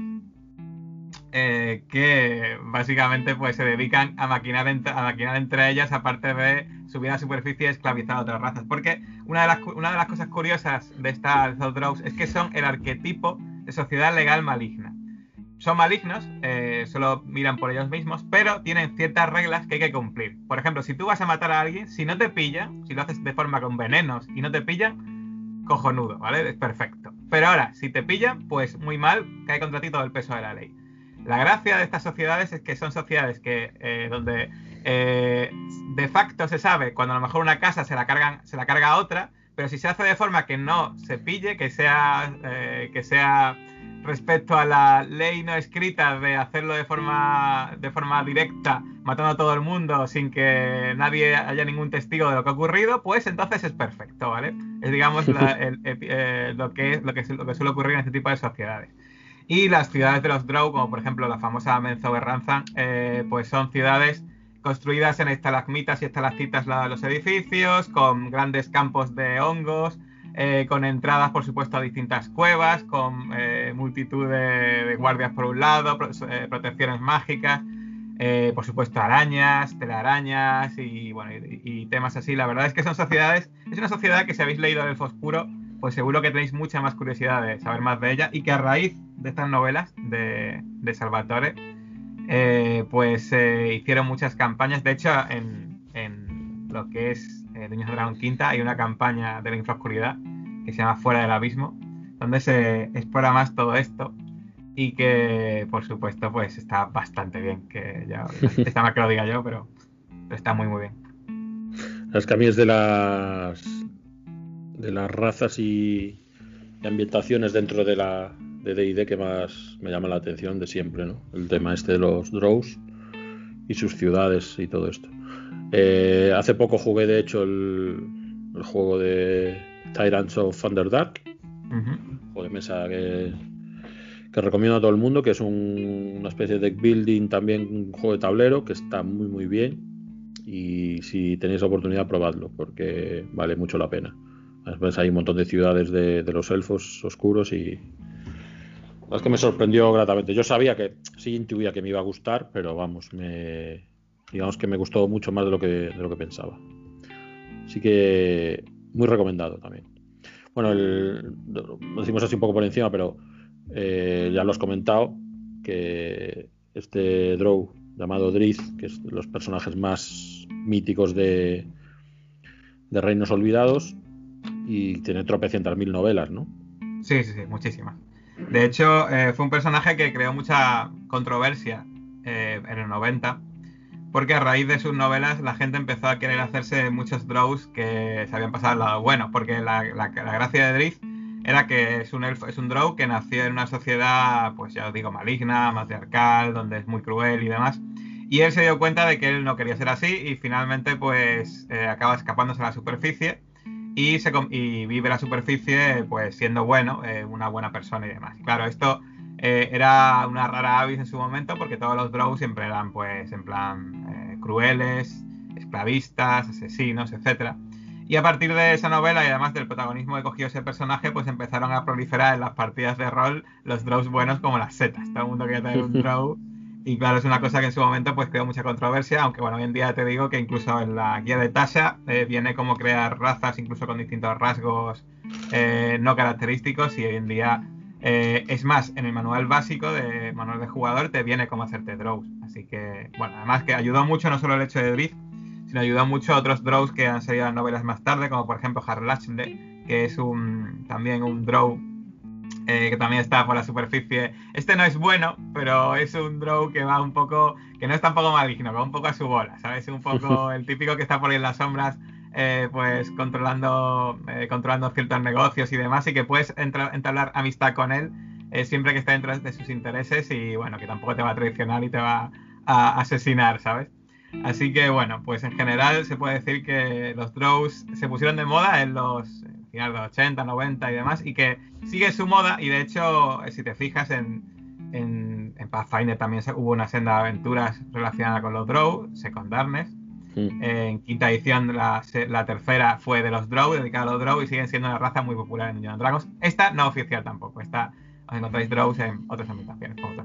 Speaker 3: eh, que básicamente pues se dedican a maquinar, a maquinar entre ellas aparte de subir a la superficie y esclavizar a otras razas. Porque una de las, una de las cosas curiosas de estas Drows es que son el arquetipo de sociedad legal maligna son malignos, eh, solo miran por ellos mismos, pero tienen ciertas reglas que hay que cumplir. Por ejemplo, si tú vas a matar a alguien, si no te pillan, si lo haces de forma con venenos y no te pillan, cojonudo, ¿vale? Es perfecto. Pero ahora, si te pillan, pues muy mal, cae contra ti todo el peso de la ley. La gracia de estas sociedades es que son sociedades que eh, donde eh, de facto se sabe cuando a lo mejor una casa se la cargan, se la carga a otra, pero si se hace de forma que no se pille, que sea, que sea respecto a la ley no escrita de hacerlo de forma, de forma directa, matando a todo el mundo sin que nadie haya ningún testigo de lo que ha ocurrido, pues entonces es perfecto, ¿vale? Es digamos eh, lo, que, lo, que, lo que suele ocurrir en este tipo de sociedades. Y las ciudades de los Drow, como por ejemplo la famosa Ranzan, eh, pues son ciudades construidas en estalagmitas y estalactitas los edificios, con grandes campos de hongos, eh, con entradas, por supuesto, a distintas cuevas, con eh, multitud de, guardias por un lado, eh, protecciones mágicas, por supuesto, arañas, telarañas y, bueno, y, temas así. La verdad es que son sociedades, es una sociedad que si habéis leído el Oscuro, pues seguro que tenéis mucha más curiosidad de saber más de ella y que a raíz de estas novelas de, Salvatore, pues hicieron muchas campañas. De hecho, en, en lo que es eh, de Dragón Quinta, hay una campaña de la infraoscuridad que se llama Fuera del Abismo, donde se explora más todo esto y que, por supuesto, pues está bastante bien. Que ya está mal que lo diga yo, pero, está muy, muy bien.
Speaker 2: Las cambias de las de las razas y, ambientaciones dentro de la de D&D que más me llama la atención de siempre, ¿no? El tema este de los Drows y sus ciudades y todo esto. Eh, hace poco jugué, de hecho, el, juego de Tyrants of Thunderdark, un juego de mesa que, recomiendo a todo el mundo, que es una especie de deck building, también un juego de tablero, que está muy, muy bien. Y si tenéis la oportunidad, probadlo, porque vale mucho la pena. Hay un montón de ciudades de, de los elfos oscuros y, es que me sorprendió gratamente. Yo sabía que sí intuía que me iba a gustar, pero vamos, me, digamos que me gustó mucho más de lo que, de lo que pensaba. Así que muy recomendado también. Bueno, lo decimos así un poco por encima, pero eh, ya lo has comentado, que este Drow llamado Driz, que es de los personajes más míticos de, de Reinos Olvidados, y tiene tropecientas mil novelas, ¿no?
Speaker 3: Sí, sí, sí, muchísimas. De hecho, eh, fue un personaje que creó mucha controversia eh, en el 90 porque a raíz de sus novelas la gente empezó a querer hacerse muchos draws que se habían pasado al lado bueno, porque la, gracia de Drift era que es un elfo, es un draw que nació en una sociedad, pues ya os digo, maligna, matriarcal, donde es muy cruel y demás. Y él se dio cuenta de que él no quería ser así y finalmente pues eh, acaba escapándose a la superficie y, se, y vive la superficie pues siendo bueno, eh, una buena persona y demás. Claro, esto eh, era una rara avis en su momento porque todos los drows siempre eran pues en plan eh, crueles, esclavistas, asesinos, etc. Y a partir de esa novela y además del protagonismo que cogió ese personaje, pues empezaron a proliferar en las partidas de rol los drows buenos como las setas. Todo el mundo quería tener un drow. Y claro, es una cosa que en su momento pues creó mucha controversia, aunque bueno, hoy en día te digo que incluso en la guía de Tasha eh, viene como crear razas incluso con distintos rasgos no característicos y hoy en día eh, es más, en el manual básico de manual de jugador te viene cómo hacerte draws. Así que, bueno, además que ayudó mucho no solo el hecho de drift, sino ayudó mucho a otros draws que han salido en novelas más tarde, como por ejemplo Harlachle, que es un también un draw eh, que también está por la superficie. Este no es bueno, pero es un draw que va un poco, que no es tampoco maligno, que va un poco a su bola, ¿sabes? Un poco el típico que está por ahí en las sombras eh, pues controlando, eh, controlando ciertos negocios y demás, y que puedes entablar amistad con él eh, siempre que esté dentro de sus intereses y bueno, que tampoco te va a traicionar y te va a asesinar, ¿sabes? Así que bueno, pues en general se puede decir que los draws se pusieron de moda en los finales de los 80, 90 y demás, y que sigue su moda, y de hecho, si te fijas en, en, Pathfinder también hubo una senda de aventuras relacionada con los draws, Second Mm. En quinta edición, la, tercera fue de los Drow, dedicada a los Drow, y siguen siendo una raza muy popular en Dungeons Dragons. Esta no oficial tampoco, esta os encontráis Drows en otras ambientaciones, como te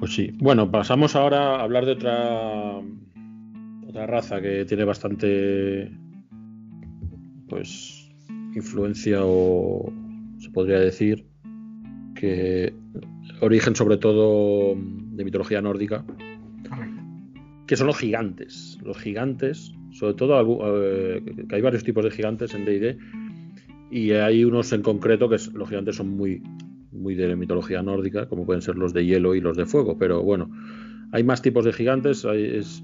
Speaker 2: Pues sí. Bueno, pasamos ahora a hablar de otra otra raza que tiene bastante pues influencia o se podría decir que origen sobre todo de mitología nórdica que son los gigantes. Los gigantes, sobre todo, eh, que hay varios tipos de gigantes en DD, y hay unos en concreto que los gigantes son muy, muy de mitología nórdica, como pueden ser los de hielo y los de fuego, pero bueno, hay más tipos de gigantes, es,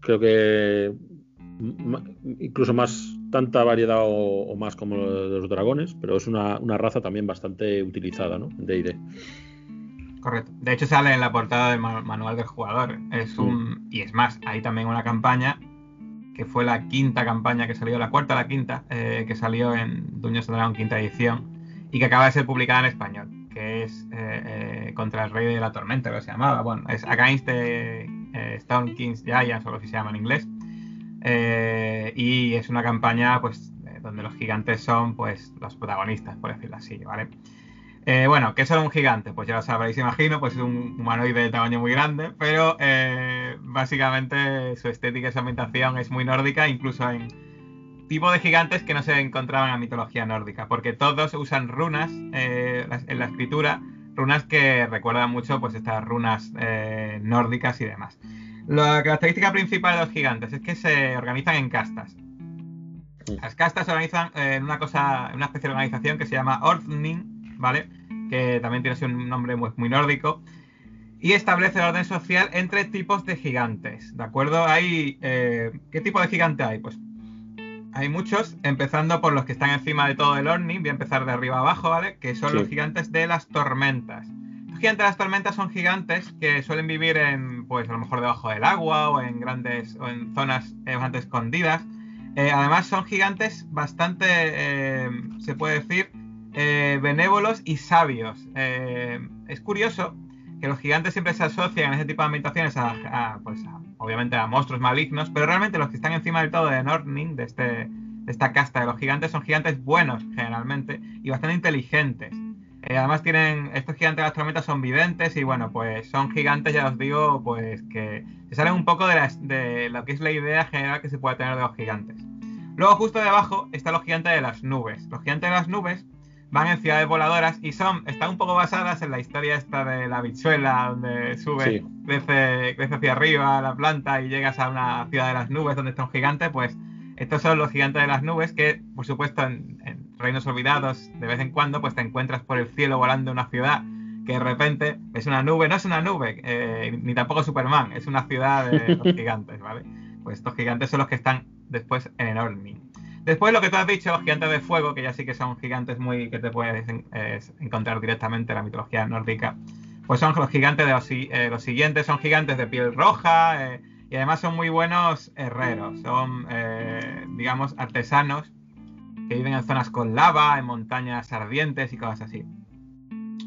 Speaker 2: creo que incluso más tanta variedad o, más como de los dragones, pero es una, raza también bastante utilizada, ¿no? De ID.
Speaker 3: Correcto. De hecho sale en la portada del manual del jugador. Es un mm. y es más, hay también una campaña que fue la quinta campaña que salió, la cuarta la quinta, eh, que salió en Dungeons Dragon quinta edición y que acaba de ser publicada en español, que es eh, eh, contra el Rey de la Tormenta, que se llamaba. Bueno, es Against the Stone King's Giants, o lo que se llama en inglés. y es una campaña, pues, donde los gigantes son, pues, los protagonistas, por decirlo así, ¿vale? Eh, bueno, ¿qué es un gigante? Pues ya lo sabréis, imagino, pues es un humanoide de tamaño muy grande, pero eh, básicamente su estética y su ambientación es muy nórdica, incluso en tipo de gigantes que no se encontraban en la mitología nórdica, porque todos usan runas eh, en la escritura, runas que recuerdan mucho pues estas runas nórdicas y demás. La característica principal de los gigantes es que se organizan en castas. Las castas se organizan en una cosa, en una especie de organización que se llama Ordning, ¿vale? Que también tiene un nombre muy, nórdico. Y establece el orden social entre tipos de gigantes, ¿de acuerdo? Hay, eh, ¿Qué tipo de gigante hay? Pues hay muchos, empezando por los que están encima de todo el Orning, voy a empezar de arriba abajo, ¿vale? Que son los gigantes de las tormentas. Los gigantes de las tormentas son gigantes que suelen vivir en, pues a lo mejor debajo del agua o en grandes, o en zonas bastante escondidas. Eh, además son gigantes bastante, eh, se puede decir, eh, benévolos y sabios. Eh, es curioso que los gigantes siempre se asocian en ese tipo de ambientaciones a, pues obviamente a monstruos malignos, pero realmente los que están encima del todo de Norning, de, este, de esta casta de los gigantes, son gigantes buenos generalmente y bastante inteligentes. Eh, además tienen, estos gigantes de las tormentas son videntes y bueno, pues son gigantes, ya os digo, pues que se salen un poco de, de lo que es la idea general que se puede tener de los gigantes. Luego justo debajo están los gigantes de las nubes. Los gigantes de las nubes van en ciudades voladoras y son, están un poco basadas en la historia esta de la bichuela, donde sube, crece, crece, hacia arriba la planta y llegas a una ciudad de las nubes donde está un gigante, pues estos son los gigantes de las nubes que, por supuesto, en, Reinos Olvidados, de vez en cuando, pues te encuentras por el cielo volando una ciudad que de repente es una nube, no es una nube, eh, ni tampoco Superman, es una ciudad de los gigantes, ¿vale? Pues estos gigantes son los que están después en Ormin. Después lo que tú has dicho, los gigantes de fuego, que ya sí que son gigantes muy que te puedes encontrar directamente en la mitología nórdica, pues son los gigantes de los, eh, siguientes, son gigantes de piel roja eh, y además son muy buenos herreros, son, eh, digamos, artesanos que viven en zonas con lava, en montañas ardientes y cosas así.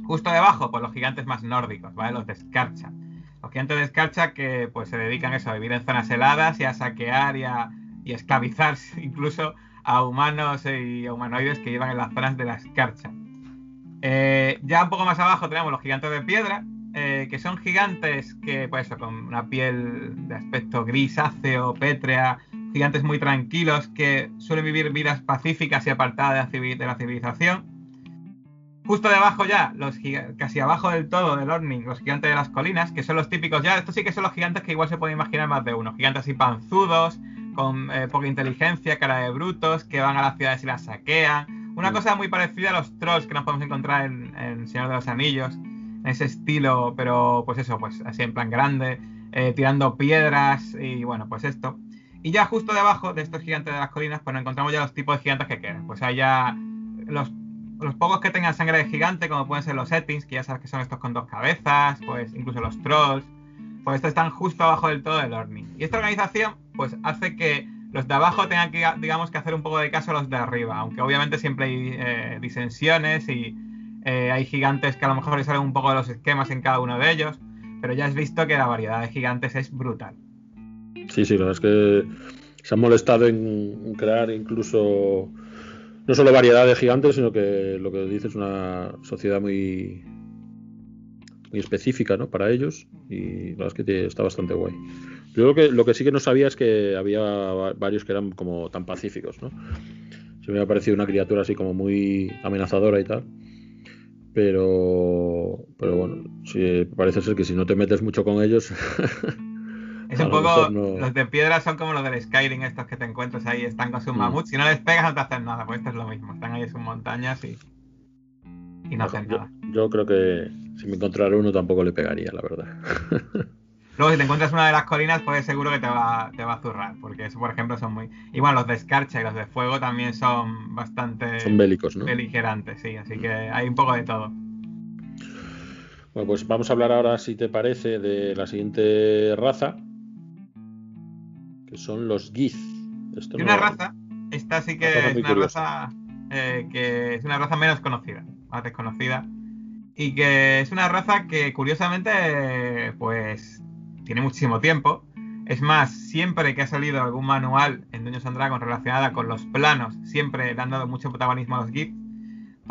Speaker 3: Justo debajo, pues los gigantes más nórdicos, ¿vale? Los de escarcha. Los gigantes de escarcha que pues se dedican eso, a vivir en zonas heladas y a saquear y a, y esclavizar incluso a humanos y a humanoides que llevan en las zonas de la escarcha. Eh, ya un poco más abajo tenemos los gigantes de piedra, eh, que son gigantes que, pues con una piel de aspecto grisáceo, pétrea, gigantes muy tranquilos que suelen vivir vidas pacíficas y apartadas de la civilización. Justo debajo ya, los casi abajo del todo del Orning, los gigantes de las colinas, que son los típicos, ya estos sí que son los gigantes que igual se puede imaginar más de uno, gigantes así panzudos, con eh, poca inteligencia, cara de brutos, que van a las ciudades y las saquean. Una cosa muy parecida a los trolls que nos podemos encontrar en, en Señor de los Anillos, en ese estilo, pero pues eso, pues así en plan grande, eh, tirando piedras y bueno, pues esto. Y ya justo debajo de estos gigantes de las colinas, pues nos encontramos ya los tipos de gigantes que quedan. Pues hay ya los, los pocos que tengan sangre de gigante, como pueden ser los settings, que ya sabes que son estos con dos cabezas, pues incluso los trolls, pues estos están justo abajo del todo del Orning. Y esta organización, pues hace que los de abajo tengan que, digamos, que hacer un poco de caso a los de arriba, aunque obviamente siempre hay eh, disensiones y eh, hay gigantes que a lo mejor le salen un poco de los esquemas en cada uno de ellos, pero ya has visto que la variedad de gigantes es brutal.
Speaker 2: Sí, sí, la verdad es que se han molestado en crear incluso no solo variedad de gigantes, sino que lo que dices es una sociedad muy muy específica ¿no? para ellos y la verdad es que está bastante guay. Yo que, lo que sí que no sabía es que había varios que eran como tan pacíficos, ¿no? Se me ha parecido una criatura así como muy amenazadora y tal. Pero, pero bueno, sí, parece ser que si no te metes mucho con ellos.
Speaker 3: es un poco. Los de piedra son como los del Skyrim, estos que te encuentras ahí, están con sus mm. mamuts. Si no les pegas, no te hacen nada, pues esto es lo mismo. Están ahí en sus montañas y. Y no hacen nada.
Speaker 2: Yo creo que si me encontrara uno tampoco le pegaría, la verdad.
Speaker 3: Luego, si te encuentras una de las colinas, pues seguro que te va, te va a zurrar, porque eso, por ejemplo, son muy... Y bueno, los de escarcha y los de fuego también son bastante...
Speaker 2: Son bélicos, ¿no?
Speaker 3: Beligerantes, sí, así que hay un poco de todo.
Speaker 2: Bueno, pues vamos a hablar ahora, si te parece, de la siguiente raza, que son los Giz.
Speaker 3: Esto una raza, esta sí que es una raza eh, que es una raza menos conocida, más desconocida, y que es una raza que curiosamente, pues, tiene muchísimo tiempo. Es más, siempre que ha salido algún manual en Dungeons and Dragons relacionada con los planos, siempre le han dado mucho protagonismo a los Giz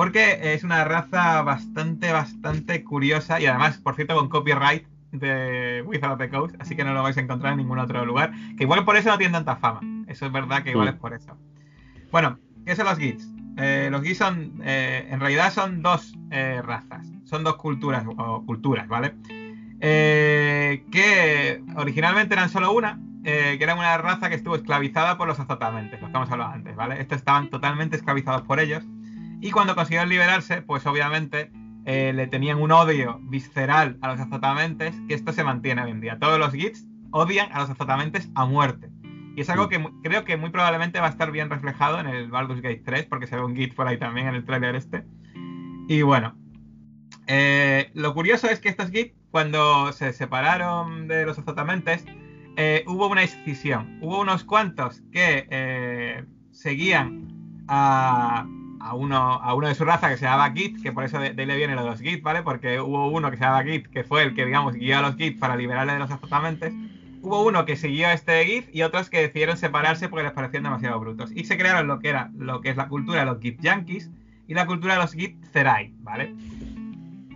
Speaker 3: porque es una raza bastante, bastante curiosa y además, por cierto, con copyright de Wizard of the Coast, así que no lo vais a encontrar en ningún otro lugar. Que igual por eso no tiene tanta fama. Eso es verdad que igual es por eso. Bueno, ¿qué son los Gits? Eh, los Gits son, eh, en realidad son dos eh, razas, son dos culturas o culturas, ¿vale? Que originalmente eran solo una, que era una raza que estuvo esclavizada por los azotamentes, los que hemos hablado antes, ¿vale? Estos estaban totalmente esclavizados por ellos y cuando consiguieron liberarse, pues obviamente eh, le tenían un odio visceral a los azotamentes, que esto se mantiene hoy en día. Todos los Gits odian a los azotamentes a muerte. Y es algo que creo que muy probablemente va a estar bien reflejado en el Baldur's Gate 3, porque se ve un Git por ahí también en el trailer este. Y bueno, eh, lo curioso es que estos Git, cuando se separaron de los azotamentes, eh, hubo una escisión. Hubo unos cuantos que seguían a, a uno, a uno de su raza que se llamaba Git, que por eso de, ahí le viene lo de los Git, ¿vale? Porque hubo uno que se llamaba Git, que fue el que, digamos, guió a los Git para liberarle de los azotamentes. Hubo uno que siguió este Git y otros que decidieron separarse porque les parecían demasiado brutos. Y se crearon lo que era, lo que es la cultura de los Git Yankees y la cultura de los Git Zerai, ¿vale?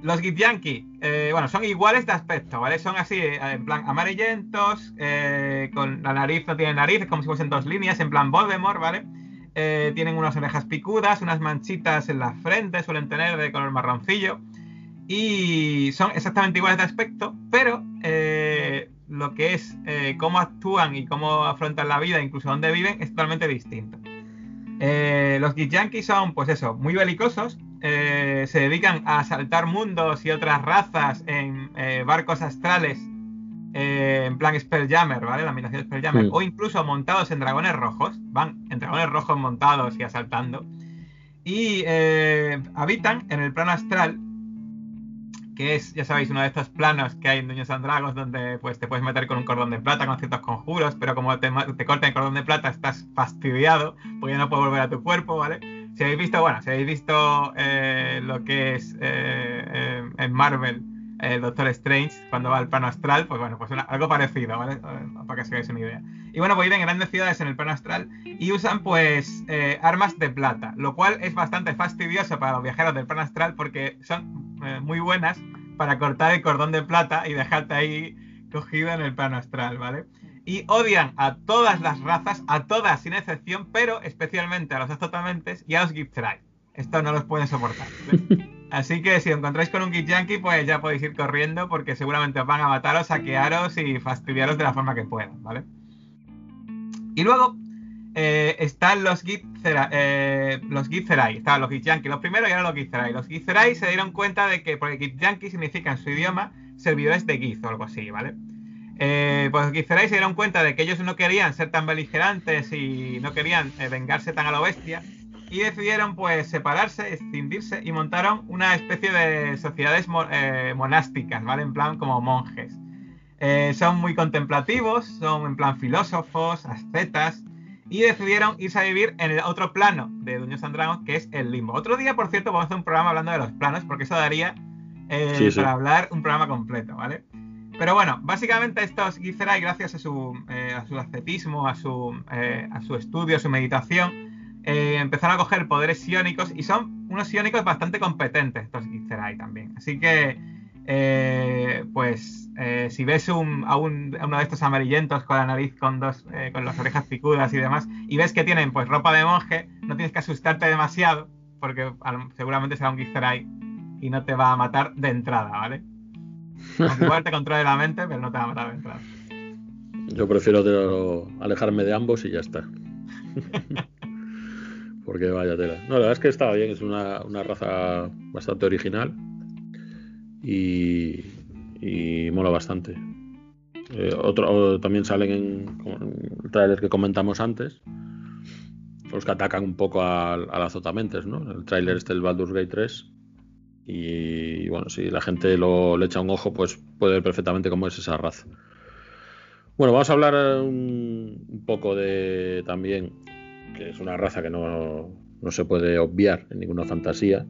Speaker 3: Los Git Yankees, eh, bueno, son iguales de aspecto, ¿vale? Son así, eh, en plan amarillentos, eh, con la nariz no tiene nariz, es como si fuesen dos líneas, en plan Voldemort, ¿vale? Tienen unas orejas picudas, unas manchitas en la frente, suelen tener de color marroncillo. Y son exactamente iguales de aspecto, pero lo que es cómo actúan y cómo afrontan la vida, incluso dónde viven, es totalmente distinto. los Yankees son, pues eso, muy belicosos. Se dedican a asaltar mundos y otras razas en barcos astrales eh, en plan Spelljammer, ¿vale? La animación Spelljammer. O incluso montados en dragones rojos. Van en dragones rojos montados y asaltando. Y eh, habitan en el plano astral, que es, ya sabéis, uno de estos planos que hay en Dungeons and Dragons donde pues, te puedes meter con un cordón de plata, con ciertos conjuros, pero como te, te cortan el cordón de plata estás fastidiado, porque ya no puedes volver a tu cuerpo, ¿vale? Si habéis visto, bueno, si habéis visto eh, lo que es en Marvel el Doctor Strange cuando va al plano astral, pues bueno, pues algo parecido, ¿vale? Para que os hagáis una idea. Y bueno, pues viven en grandes ciudades en el plano astral y usan pues eh, armas de plata, lo cual es bastante fastidioso para los viajeros del plano astral porque son eh, muy buenas para cortar el cordón de plata y dejarte ahí cogido en el plano astral, ¿vale? Y odian a todas las razas, a todas sin excepción, pero especialmente a los azotamentes y a los Giptrai. Esto no los pueden soportar. Así que si os encontráis con un Git Yankee, pues ya podéis ir corriendo porque seguramente os van a mataros, saquearos y fastidiaros de la forma que puedan, ¿vale? Y luego eh, están los Git, eh, los Git estaban los Git Yankee, los primeros y ahora los Git Los Git se dieron cuenta de que, porque Git Yankee significa en su idioma servidores de Git o algo así, ¿vale? Eh, pues Git se dieron cuenta de que ellos no querían ser tan beligerantes y no querían eh, vengarse tan a lo bestia y decidieron pues separarse, escindirse y montaron una especie de sociedades eh, monásticas, ¿vale? En plan como monjes. Son muy contemplativos, son en plan filósofos, ascetas y decidieron irse a vivir en el otro plano de Dungeons and Dragons que es el limbo. Otro día, por cierto, vamos a hacer un programa hablando de los planos porque eso daría para hablar un programa completo, ¿vale? Pero bueno, básicamente estos Gizzerai, gracias a su, a su ascetismo, a su, a su estudio, a su meditación, eh, empezaron a coger poderes psiónicos y son unos psiónicos bastante competentes estos Githzerai también. Así que, eh, pues, eh, si ves un, a, uno de estos amarillentos con la nariz con dos, con las orejas picudas y demás, y ves que tienen pues ropa de monje, no tienes que asustarte demasiado, porque seguramente será un Githzerai y no te va a matar de entrada, ¿vale? Aunque igual te controle la mente, pero no te va a matar.
Speaker 2: Yo prefiero alejarme de ambos y ya está. Porque vaya tela. No, la verdad es que estaba bien, es una, raza bastante original y, y mola bastante. Eh, otro, también salen en, el trailer que comentamos antes. Los que atacan un poco al, al azotamentes, ¿no? El trailer este del Baldur's Gate 3. Y, bueno, si la gente lo, le echa un ojo, pues puede ver perfectamente cómo es esa raza. Bueno, vamos a hablar un, un poco de también, que es una raza que no, no se puede obviar en ninguna fantasía.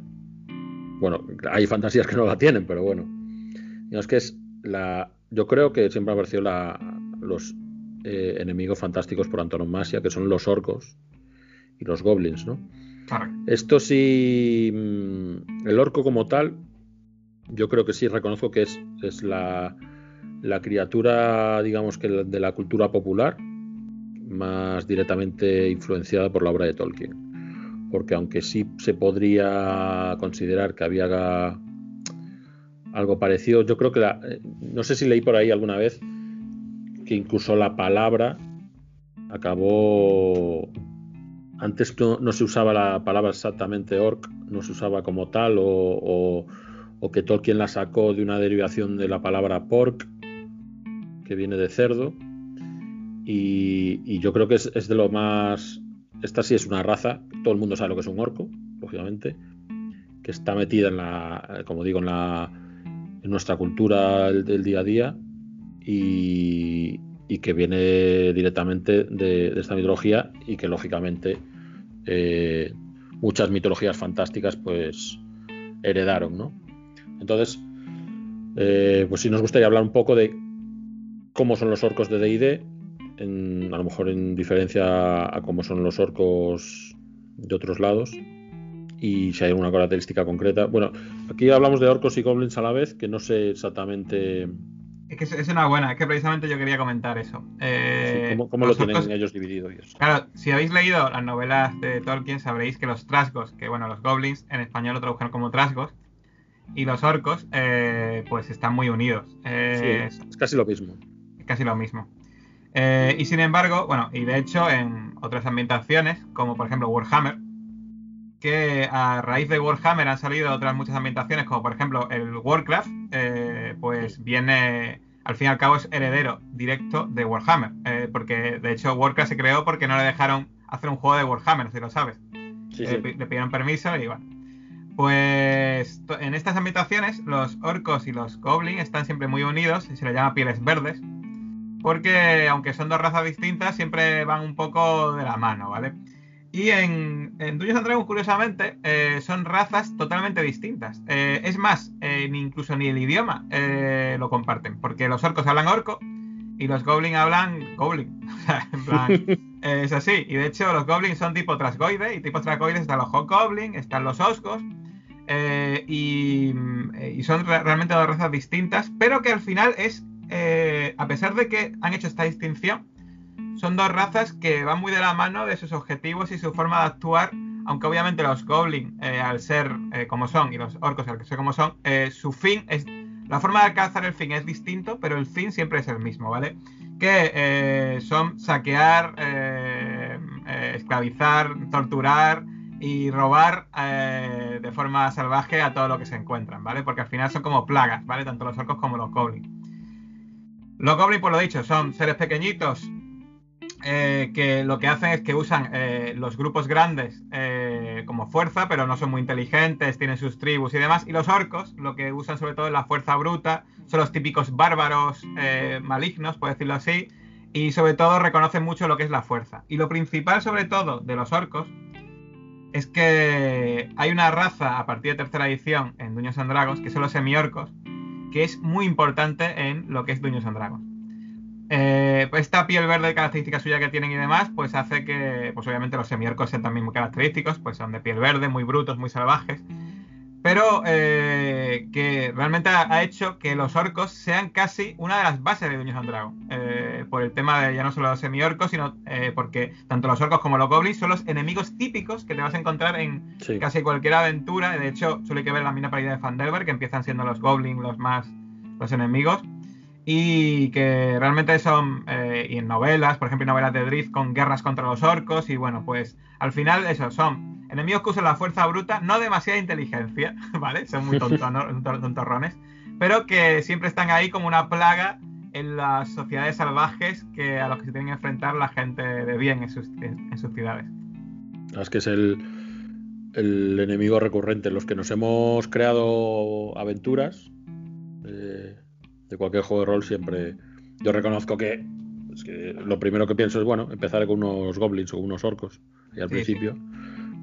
Speaker 2: Bueno, hay fantasías que no la tienen, pero bueno. es que es la. Yo creo que siempre ha aparecido la, los eh, enemigos fantásticos por antonomasia, que son los orcos y los goblins, ¿no? Esto sí. Mm, el orco como tal, yo creo que sí reconozco que es, la, la criatura, digamos que de la cultura popular, más directamente influenciada por la obra de Tolkien. Porque aunque sí se podría considerar que había algo parecido, yo creo que eh, no sé si leí por ahí alguna vez que incluso la palabra acabó antes no, se usaba la palabra exactamente orc, no se usaba como tal, o, que Tolkien la sacó de una derivación de la palabra pork, que viene de cerdo, y, yo creo que es, de lo más esta sí es una raza, todo el mundo sabe lo que es un orco, lógicamente, que está metida en la, como digo, en la en nuestra cultura del, día a día y, que viene directamente de, esta mitología y que lógicamente eh, muchas mitologías fantásticas pues heredaron, ¿no? Entonces, eh, pues sí nos gustaría hablar un poco de cómo son los orcos de D&D, a lo mejor en diferencia a cómo son los orcos de otros lados y si hay alguna característica concreta. Bueno, aquí hablamos de orcos y goblins a la vez, que no sé exactamente.
Speaker 3: Es que es una buena, es que precisamente yo quería comentar eso.
Speaker 2: Eh, ¿Cómo, lo tienen ellos dividido?
Speaker 3: Claro, si habéis leído las novelas de Tolkien sabréis que los trasgos, que bueno, los goblins en español lo tradujeron como trasgos, y los orcos, eh, pues están muy unidos.
Speaker 2: es casi lo mismo.
Speaker 3: Es casi lo mismo. Eh, y sin embargo, bueno, y de hecho en otras ambientaciones, como por ejemplo Warhammer, que a raíz de Warhammer han salido otras muchas ambientaciones, como por ejemplo el Warcraft, eh, pues viene, al fin y al cabo es heredero directo de Warhammer, eh, porque de hecho Warcraft se creó porque no le dejaron hacer un juego de Warhammer, si lo sabes. Le pidieron permiso y bueno. Pues en estas ambientaciones los orcos y los goblins están siempre muy unidos y se les llama pieles verdes porque aunque son dos razas distintas, siempre van un poco de la mano, ¿vale? Y en, en Dungeons Dragons, curiosamente, eh, son razas totalmente distintas. Eh, es más, eh, incluso ni el idioma lo comparten, porque los orcos hablan orco y los goblins hablan goblin. O sea, en plan, es así. Y de hecho, los goblins son tipo trasgoide, y tipo trasgoides están los hobgoblins, están los oscos, y, y, son realmente dos razas distintas, pero que al final es eh, a pesar de que han hecho esta distinción, son dos razas que van muy de la mano de sus objetivos y su forma de actuar, aunque obviamente los goblins, eh, al ser eh, como son, y los orcos, al ser como son, su fin es... La forma de alcanzar el fin es distinto, pero el fin siempre es el mismo, ¿vale? Que son saquear, esclavizar, torturar y robar de forma salvaje a todo lo que se encuentran, ¿vale? Porque al final son como plagas, ¿vale? Tanto los orcos como los goblins. Los goblins, por lo dicho, son seres pequeñitos eh, que lo que hacen es que usan eh, los grupos grandes eh, como fuerza, pero no son muy inteligentes, tienen sus tribus y demás. Y los orcos lo que usan sobre todo es la fuerza bruta, son los típicos bárbaros malignos, por decirlo así, y sobre todo reconocen mucho lo que es la fuerza. Y lo principal sobre todo de los orcos es que hay una raza a partir de tercera edición en Duños and Dragons, que son los semiorcos, que es muy importante en lo que es Dungeons and Dragons. Eh, esta piel verde, características suyas que tienen y demás, pues hace que, pues obviamente los semiorcos sean también muy característicos, pues son de piel verde, muy brutos, muy salvajes pero eh, que realmente ha, hecho que los orcos sean casi una de las bases de Dungeons and Dragons. Eh, por el tema de ya no solo los semi-orcos, sino eh, porque tanto los orcos como los goblins son los enemigos típicos que te vas a encontrar en casi cualquier aventura. De hecho, hay que ver la mina parida de Fandelver, que empiezan siendo los goblins los más los enemigos. Y que realmente son, y en novelas, por ejemplo, en novelas de Drift con guerras contra los orcos, y bueno, pues al final eso, son Enemigos que usan la fuerza bruta, no demasiada inteligencia, ¿vale? Son muy tontorrones, pero que siempre están ahí como una plaga en las sociedades salvajes que a los que se tienen que enfrentar la gente de bien en sus, ciudades.
Speaker 2: Es que es el, el, enemigo recurrente. Los que nos hemos creado aventuras eh, de cualquier juego de rol siempre. Yo reconozco que, lo primero que pienso es, bueno, empezar con unos goblins o unos orcos y al principio,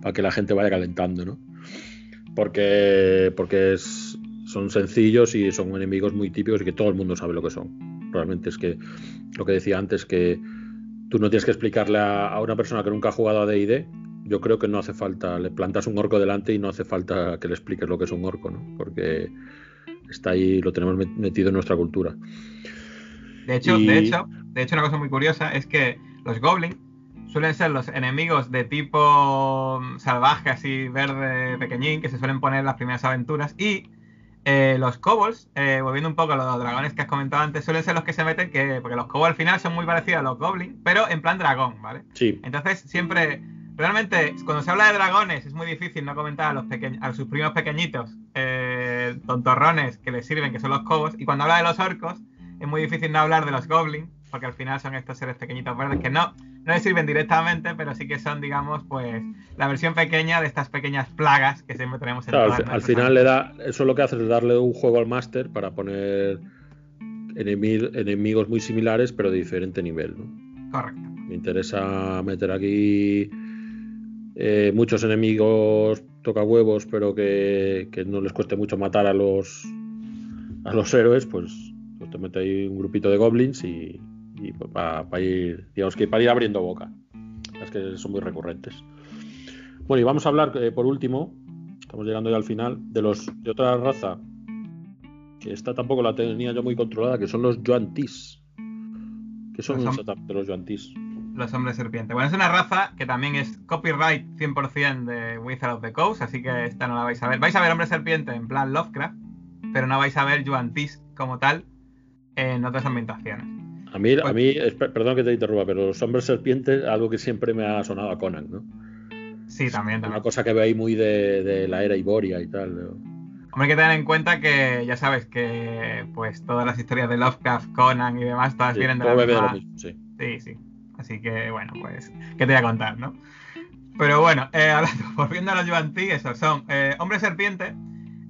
Speaker 2: para que la gente vaya calentando, ¿no? Porque, porque son sencillos y son enemigos muy típicos y que todo el mundo sabe lo que son. Realmente es que lo que decía antes, que tú no tienes que explicarle a, una persona que nunca ha jugado a DD. Yo creo que no hace falta, le plantas un orco delante y no hace falta que le expliques lo que es un orco, ¿no? Porque está ahí, lo tenemos metido en nuestra cultura.
Speaker 3: De hecho, de hecho, de hecho, una cosa muy curiosa es que los goblins suelen ser los enemigos de tipo salvaje, así verde, pequeñín, que se suelen poner en las primeras aventuras. Y eh, los kobolds, eh, volviendo un poco a los dragones que has comentado antes, suelen ser los que se meten, que porque los kobolds al final son muy parecidos a los goblins, pero en plan dragón, ¿vale?
Speaker 2: Sí.
Speaker 3: Entonces siempre, realmente, cuando se habla de dragones es muy difícil no comentar a los a sus primos pequeñitos, eh, tontorrones que les sirven, que son los kobolds, y cuando habla de los orcos es muy difícil no hablar de los goblins, porque al final son estos seres pequeñitos verdes que no, no le sirven directamente, pero sí que son, digamos, pues la versión pequeña de estas pequeñas plagas que siempre tenemos en
Speaker 2: claro, al, final le da, eso lo que hace es darle un juego al máster para poner enemigos muy similares, pero de diferente nivel, ¿no?
Speaker 3: Correcto.
Speaker 2: Me interesa meter aquí eh, muchos enemigos toca huevos, pero que, no les cueste mucho matar a los a los héroes, pues, pues te mete ahí un grupito de goblins y, y para ir, digamos que para ir abriendo boca. Es que son muy recurrentes. Bueno, y vamos a hablar eh, por último, estamos llegando ya al final, de los de otra raza que esta tampoco la tenía yo muy controlada, que son los Yuan-Tis. ¿Qué son los, de los Yuan-Tis?
Speaker 3: Los hombres serpiente. Bueno, es una raza que también es copyright 100% de Wizard of the Coast, así que esta no la vais a ver. Vais a ver hombre serpiente en plan Lovecraft, pero no vais a ver Yuan-Tis como tal en otras ambientaciones.
Speaker 2: A mí, a pues mí, perdón que te interrumpa, pero los hombres serpientes, algo que siempre me ha sonado a Conan, ¿no?
Speaker 3: Sí, también.
Speaker 2: Una cosa que veis muy de, la era Iboria y tal.
Speaker 3: Hombre, hay que tener en cuenta que ya sabes que pues todas las historias de Lovecraft, Conan y demás, todas vienen de la misma... mismo, sí. sí, sí. Así que, bueno, pues, ¿qué te voy a contar, no? Pero bueno, eh, volviendo a los Yuan esos son eh, hombres serpiente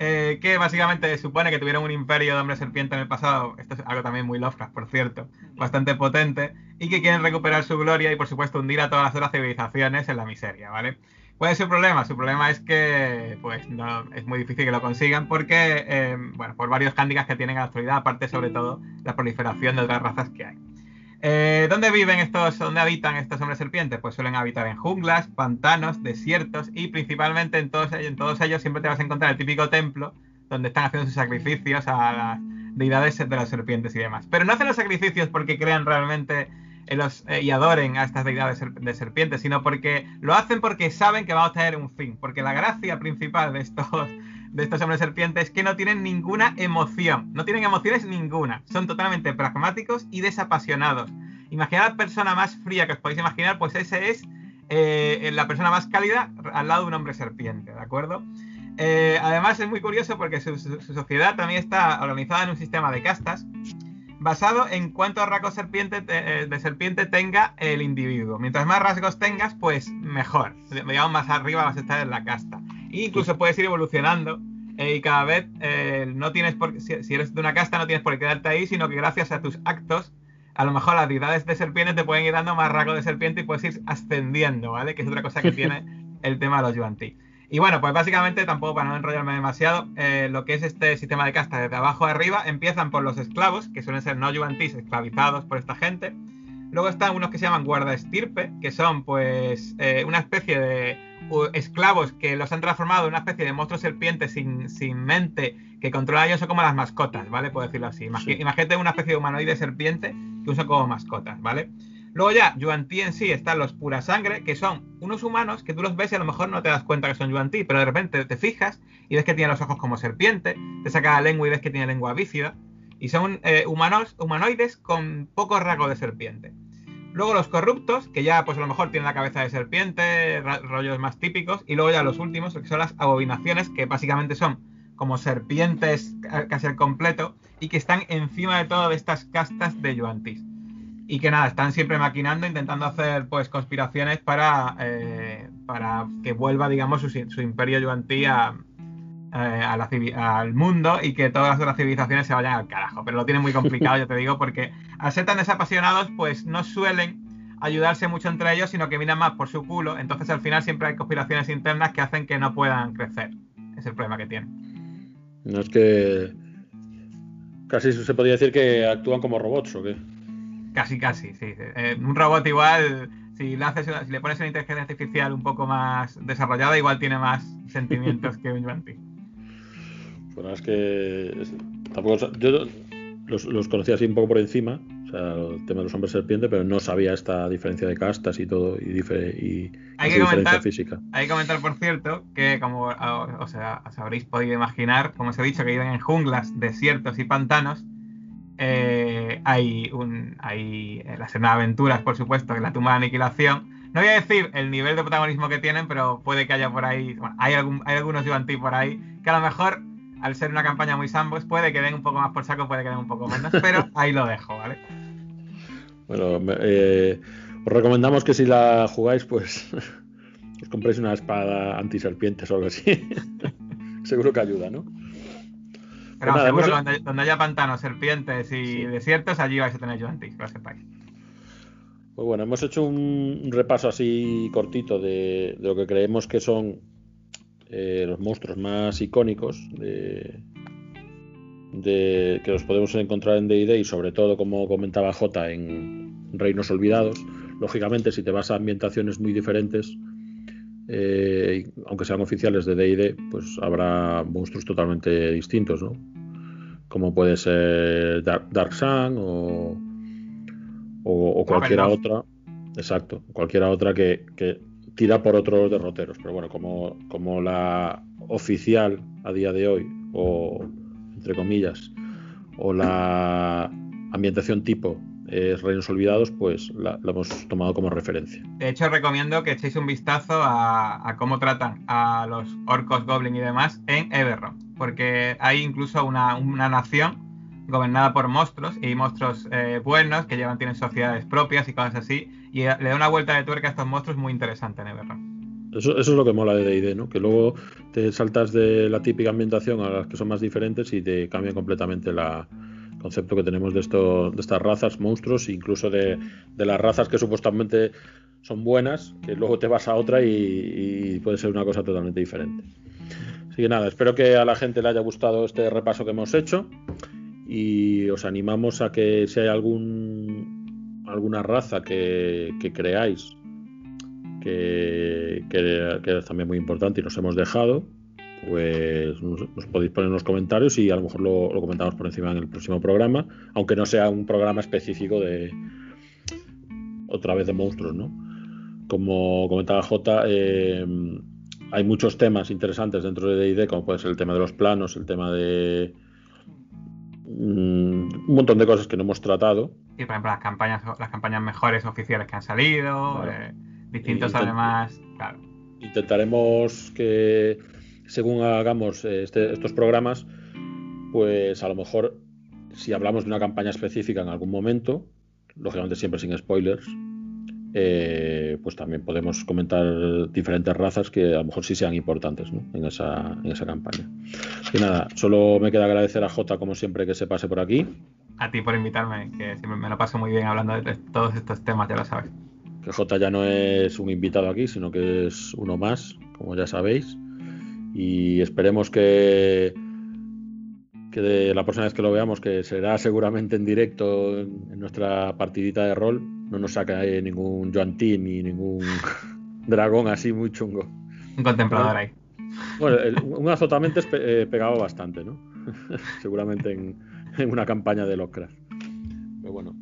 Speaker 3: eh, que básicamente supone que tuvieron un imperio de hombres serpiente en el pasado, esto es algo también muy Lovecraft, por cierto, bastante potente, y que quieren recuperar su gloria y por supuesto hundir a todas las otras civilizaciones en la miseria, ¿vale? ¿Cuál es su problema? Su problema es que pues no, es muy difícil que lo consigan porque, eh, bueno, por varios hándicaps que tienen en la actualidad, aparte sobre todo la proliferación de otras razas que hay. Eh, ¿Dónde viven estos, dónde habitan estos hombres serpientes? Pues suelen habitar en junglas, pantanos, desiertos y principalmente en todos, en todos ellos siempre te vas a encontrar el típico templo donde están haciendo sus sacrificios a las deidades de las serpientes y demás. Pero no hacen los sacrificios porque crean realmente los, eh, y adoren a estas deidades de serpientes, sino porque lo hacen porque saben que va a tener un fin. Porque la gracia principal de estos de estos hombres serpientes que no tienen ninguna emoción, no tienen emociones ninguna, son totalmente pragmáticos y desapasionados. Imaginad la persona más fría que os podéis imaginar, pues ese es eh, la persona más cálida al lado de un hombre serpiente, ¿de acuerdo? Eh, además es muy curioso porque su, sociedad también está organizada en un sistema de castas basado en cuántos rasgos serpiente eh, de serpiente tenga el individuo. Mientras más rasgos tengas, pues mejor. Digamos, más arriba vas a estar en la casta. Incluso puedes ir evolucionando eh, y cada vez eh, no tienes por si, si, eres de una casta no tienes por qué quedarte ahí, sino que gracias a tus actos, a lo mejor las deidades de serpiente te pueden ir dando más rasgos de serpiente y puedes ir ascendiendo, ¿vale? Que es otra cosa que tiene el tema de los Yuan-Ti. Y bueno, pues básicamente, tampoco para no enrollarme demasiado, eh, lo que es este sistema de casta desde abajo a arriba, empiezan por los esclavos, que suelen ser no yuantis esclavizados por esta gente. Luego están unos que se llaman guarda estirpe, que son pues eh, una especie de esclavos que los han transformado en una especie de monstruo serpiente sin, sin mente que controla a ellos, son como las mascotas, ¿vale? Puedo decirlo así. Imagínate una especie de humanoide serpiente que usan como mascotas, ¿vale? Luego ya, Yuan-Ti en sí están los pura sangre, que son unos humanos que tú los ves y a lo mejor no te das cuenta que son Yuan-Ti, pero de repente te fijas y ves que tienen los ojos como serpiente, te saca la lengua y ves que tiene lengua bífida, y son eh, humanos, humanoides con poco rasgo de serpiente. Luego los corruptos, que ya pues a lo mejor tienen la cabeza de serpiente, rollos más típicos, y luego ya los últimos, que son las abominaciones, que básicamente son como serpientes casi al completo, y que están encima de todo de estas castas de Yuantis. Y que nada, están siempre maquinando, intentando hacer pues conspiraciones para, eh, para que vuelva, digamos, su, imperio Yuantí a, eh, al mundo y que todas las otras civilizaciones se vayan al carajo. Pero lo tienen muy complicado, ya te digo, porque al ser tan desapasionados, pues no suelen ayudarse mucho entre ellos, sino que miran más por su culo. Entonces al final siempre hay conspiraciones internas que hacen que no puedan crecer. Es el problema que tienen.
Speaker 2: No es que casi se podría decir que actúan como robots o qué.
Speaker 3: Casi, casi, sí. Eh, un robot igual, si le, haces, si le pones una inteligencia artificial un poco más desarrollada, igual tiene más sentimientos que un Yuanti.
Speaker 2: Bueno, es que tampoco, yo los, los conocía así un poco por encima, el tema de los hombres serpiente, pero no sabía esta diferencia de castas y todo, y, y
Speaker 3: hay que comentar, física. Hay que comentar, por cierto, que como o sea, os habréis podido imaginar, como os he dicho, que viven en junglas, desiertos y pantanos, eh, hay, un, hay la de Aventuras, por supuesto, que la tumba de aniquilación. No voy a decir el nivel de protagonismo que tienen, pero puede que haya por ahí, hay, algún, hay algunos Yuan-Ti por ahí, que a lo mejor al ser una campaña muy sambos, puede que den un poco más por saco, puede que den un poco menos, pero ahí lo dejo, ¿vale?
Speaker 2: Bueno, eh, os recomendamos que si la jugáis, pues os compréis una espada antiserpientes o algo así. seguro que ayuda, ¿no?
Speaker 3: Pero pues seguro que donde, haya pantanos, serpientes y desiertos, allí vais a tener yo anti, que lo sepáis.
Speaker 2: Pues bueno, hemos hecho un repaso así cortito de lo que creemos que son eh, los monstruos más icónicos de, que los podemos encontrar en D&D y sobre todo, como comentaba J, en Reinos Olvidados. Lógicamente, si te vas a ambientaciones muy diferentes, eh, aunque sean oficiales de D&D, pues habrá monstruos totalmente distintos, ¿no? Como puede ser Dark, Sun o, o, cualquiera otra. Exacto, cualquiera otra que, que tira por otros derroteros. Pero bueno, como, como la oficial a día de hoy, o entre comillas, o la ambientación tipo es Reinos Olvidados, pues la, hemos tomado como referencia.
Speaker 3: De hecho, recomiendo que echéis un vistazo a, cómo tratan a los orcos, goblin y demás en Everron, porque hay incluso una, una nación gobernada por monstruos y monstruos eh, buenos que llevan, tienen sociedades propias y cosas así, y le da una vuelta de tuerca a estos monstruos muy interesante en Everron.
Speaker 2: Eso, eso es lo que mola de D&D, ¿no? Que luego te saltas de la típica ambientación a las que son más diferentes y te cambia completamente el concepto que tenemos de, de estas razas, monstruos, incluso de, las razas que supuestamente son buenas, que luego te vas a otra y, y puede ser una cosa totalmente diferente. Así que nada, espero que a la gente le haya gustado este repaso que hemos hecho y os animamos a que si hay algún alguna raza que, creáis que, es también muy importante y nos hemos dejado, pues nos, podéis poner en los comentarios y a lo mejor lo, comentamos por encima en el próximo programa, aunque no sea un programa específico de otra vez de monstruos, ¿no? Como comentaba J, eh, hay muchos temas interesantes dentro de D&D, como puede ser el tema de los planos, el tema de un montón de cosas que no hemos tratado.
Speaker 3: Y por ejemplo las campañas, las campañas mejores oficiales que han salido, eh, distintos además, claro.
Speaker 2: Intentaremos que según hagamos eh, este, estos programas, pues a lo mejor si hablamos de una campaña específica en algún momento, lógicamente siempre sin spoilers, eh, pues también podemos comentar diferentes razas que a lo mejor sí sean importantes en, esa, en esa campaña. Y nada, solo me queda agradecer a Jota como siempre que se pase por aquí.
Speaker 3: A ti por invitarme, que siempre me lo paso muy bien hablando de todos estos temas, ya lo sabes.
Speaker 2: Que Jota ya no es un invitado aquí, sino que es uno más, como ya sabéis. Y esperemos que que de la próxima vez que lo veamos, que será seguramente en directo en, nuestra partidita de rol, no nos saca ningún Joan ni ningún dragón así muy chungo.
Speaker 3: Un contemplador ahí.
Speaker 2: Bueno, un azotamente es eh, pegado bastante, ¿no? seguramente en, una campaña de Lovecraft. Pero bueno,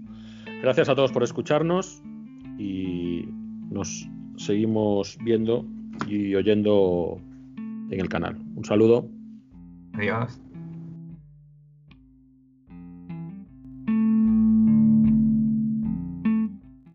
Speaker 2: gracias a todos por escucharnos y nos seguimos viendo y oyendo en el canal. Un saludo.
Speaker 3: Adiós.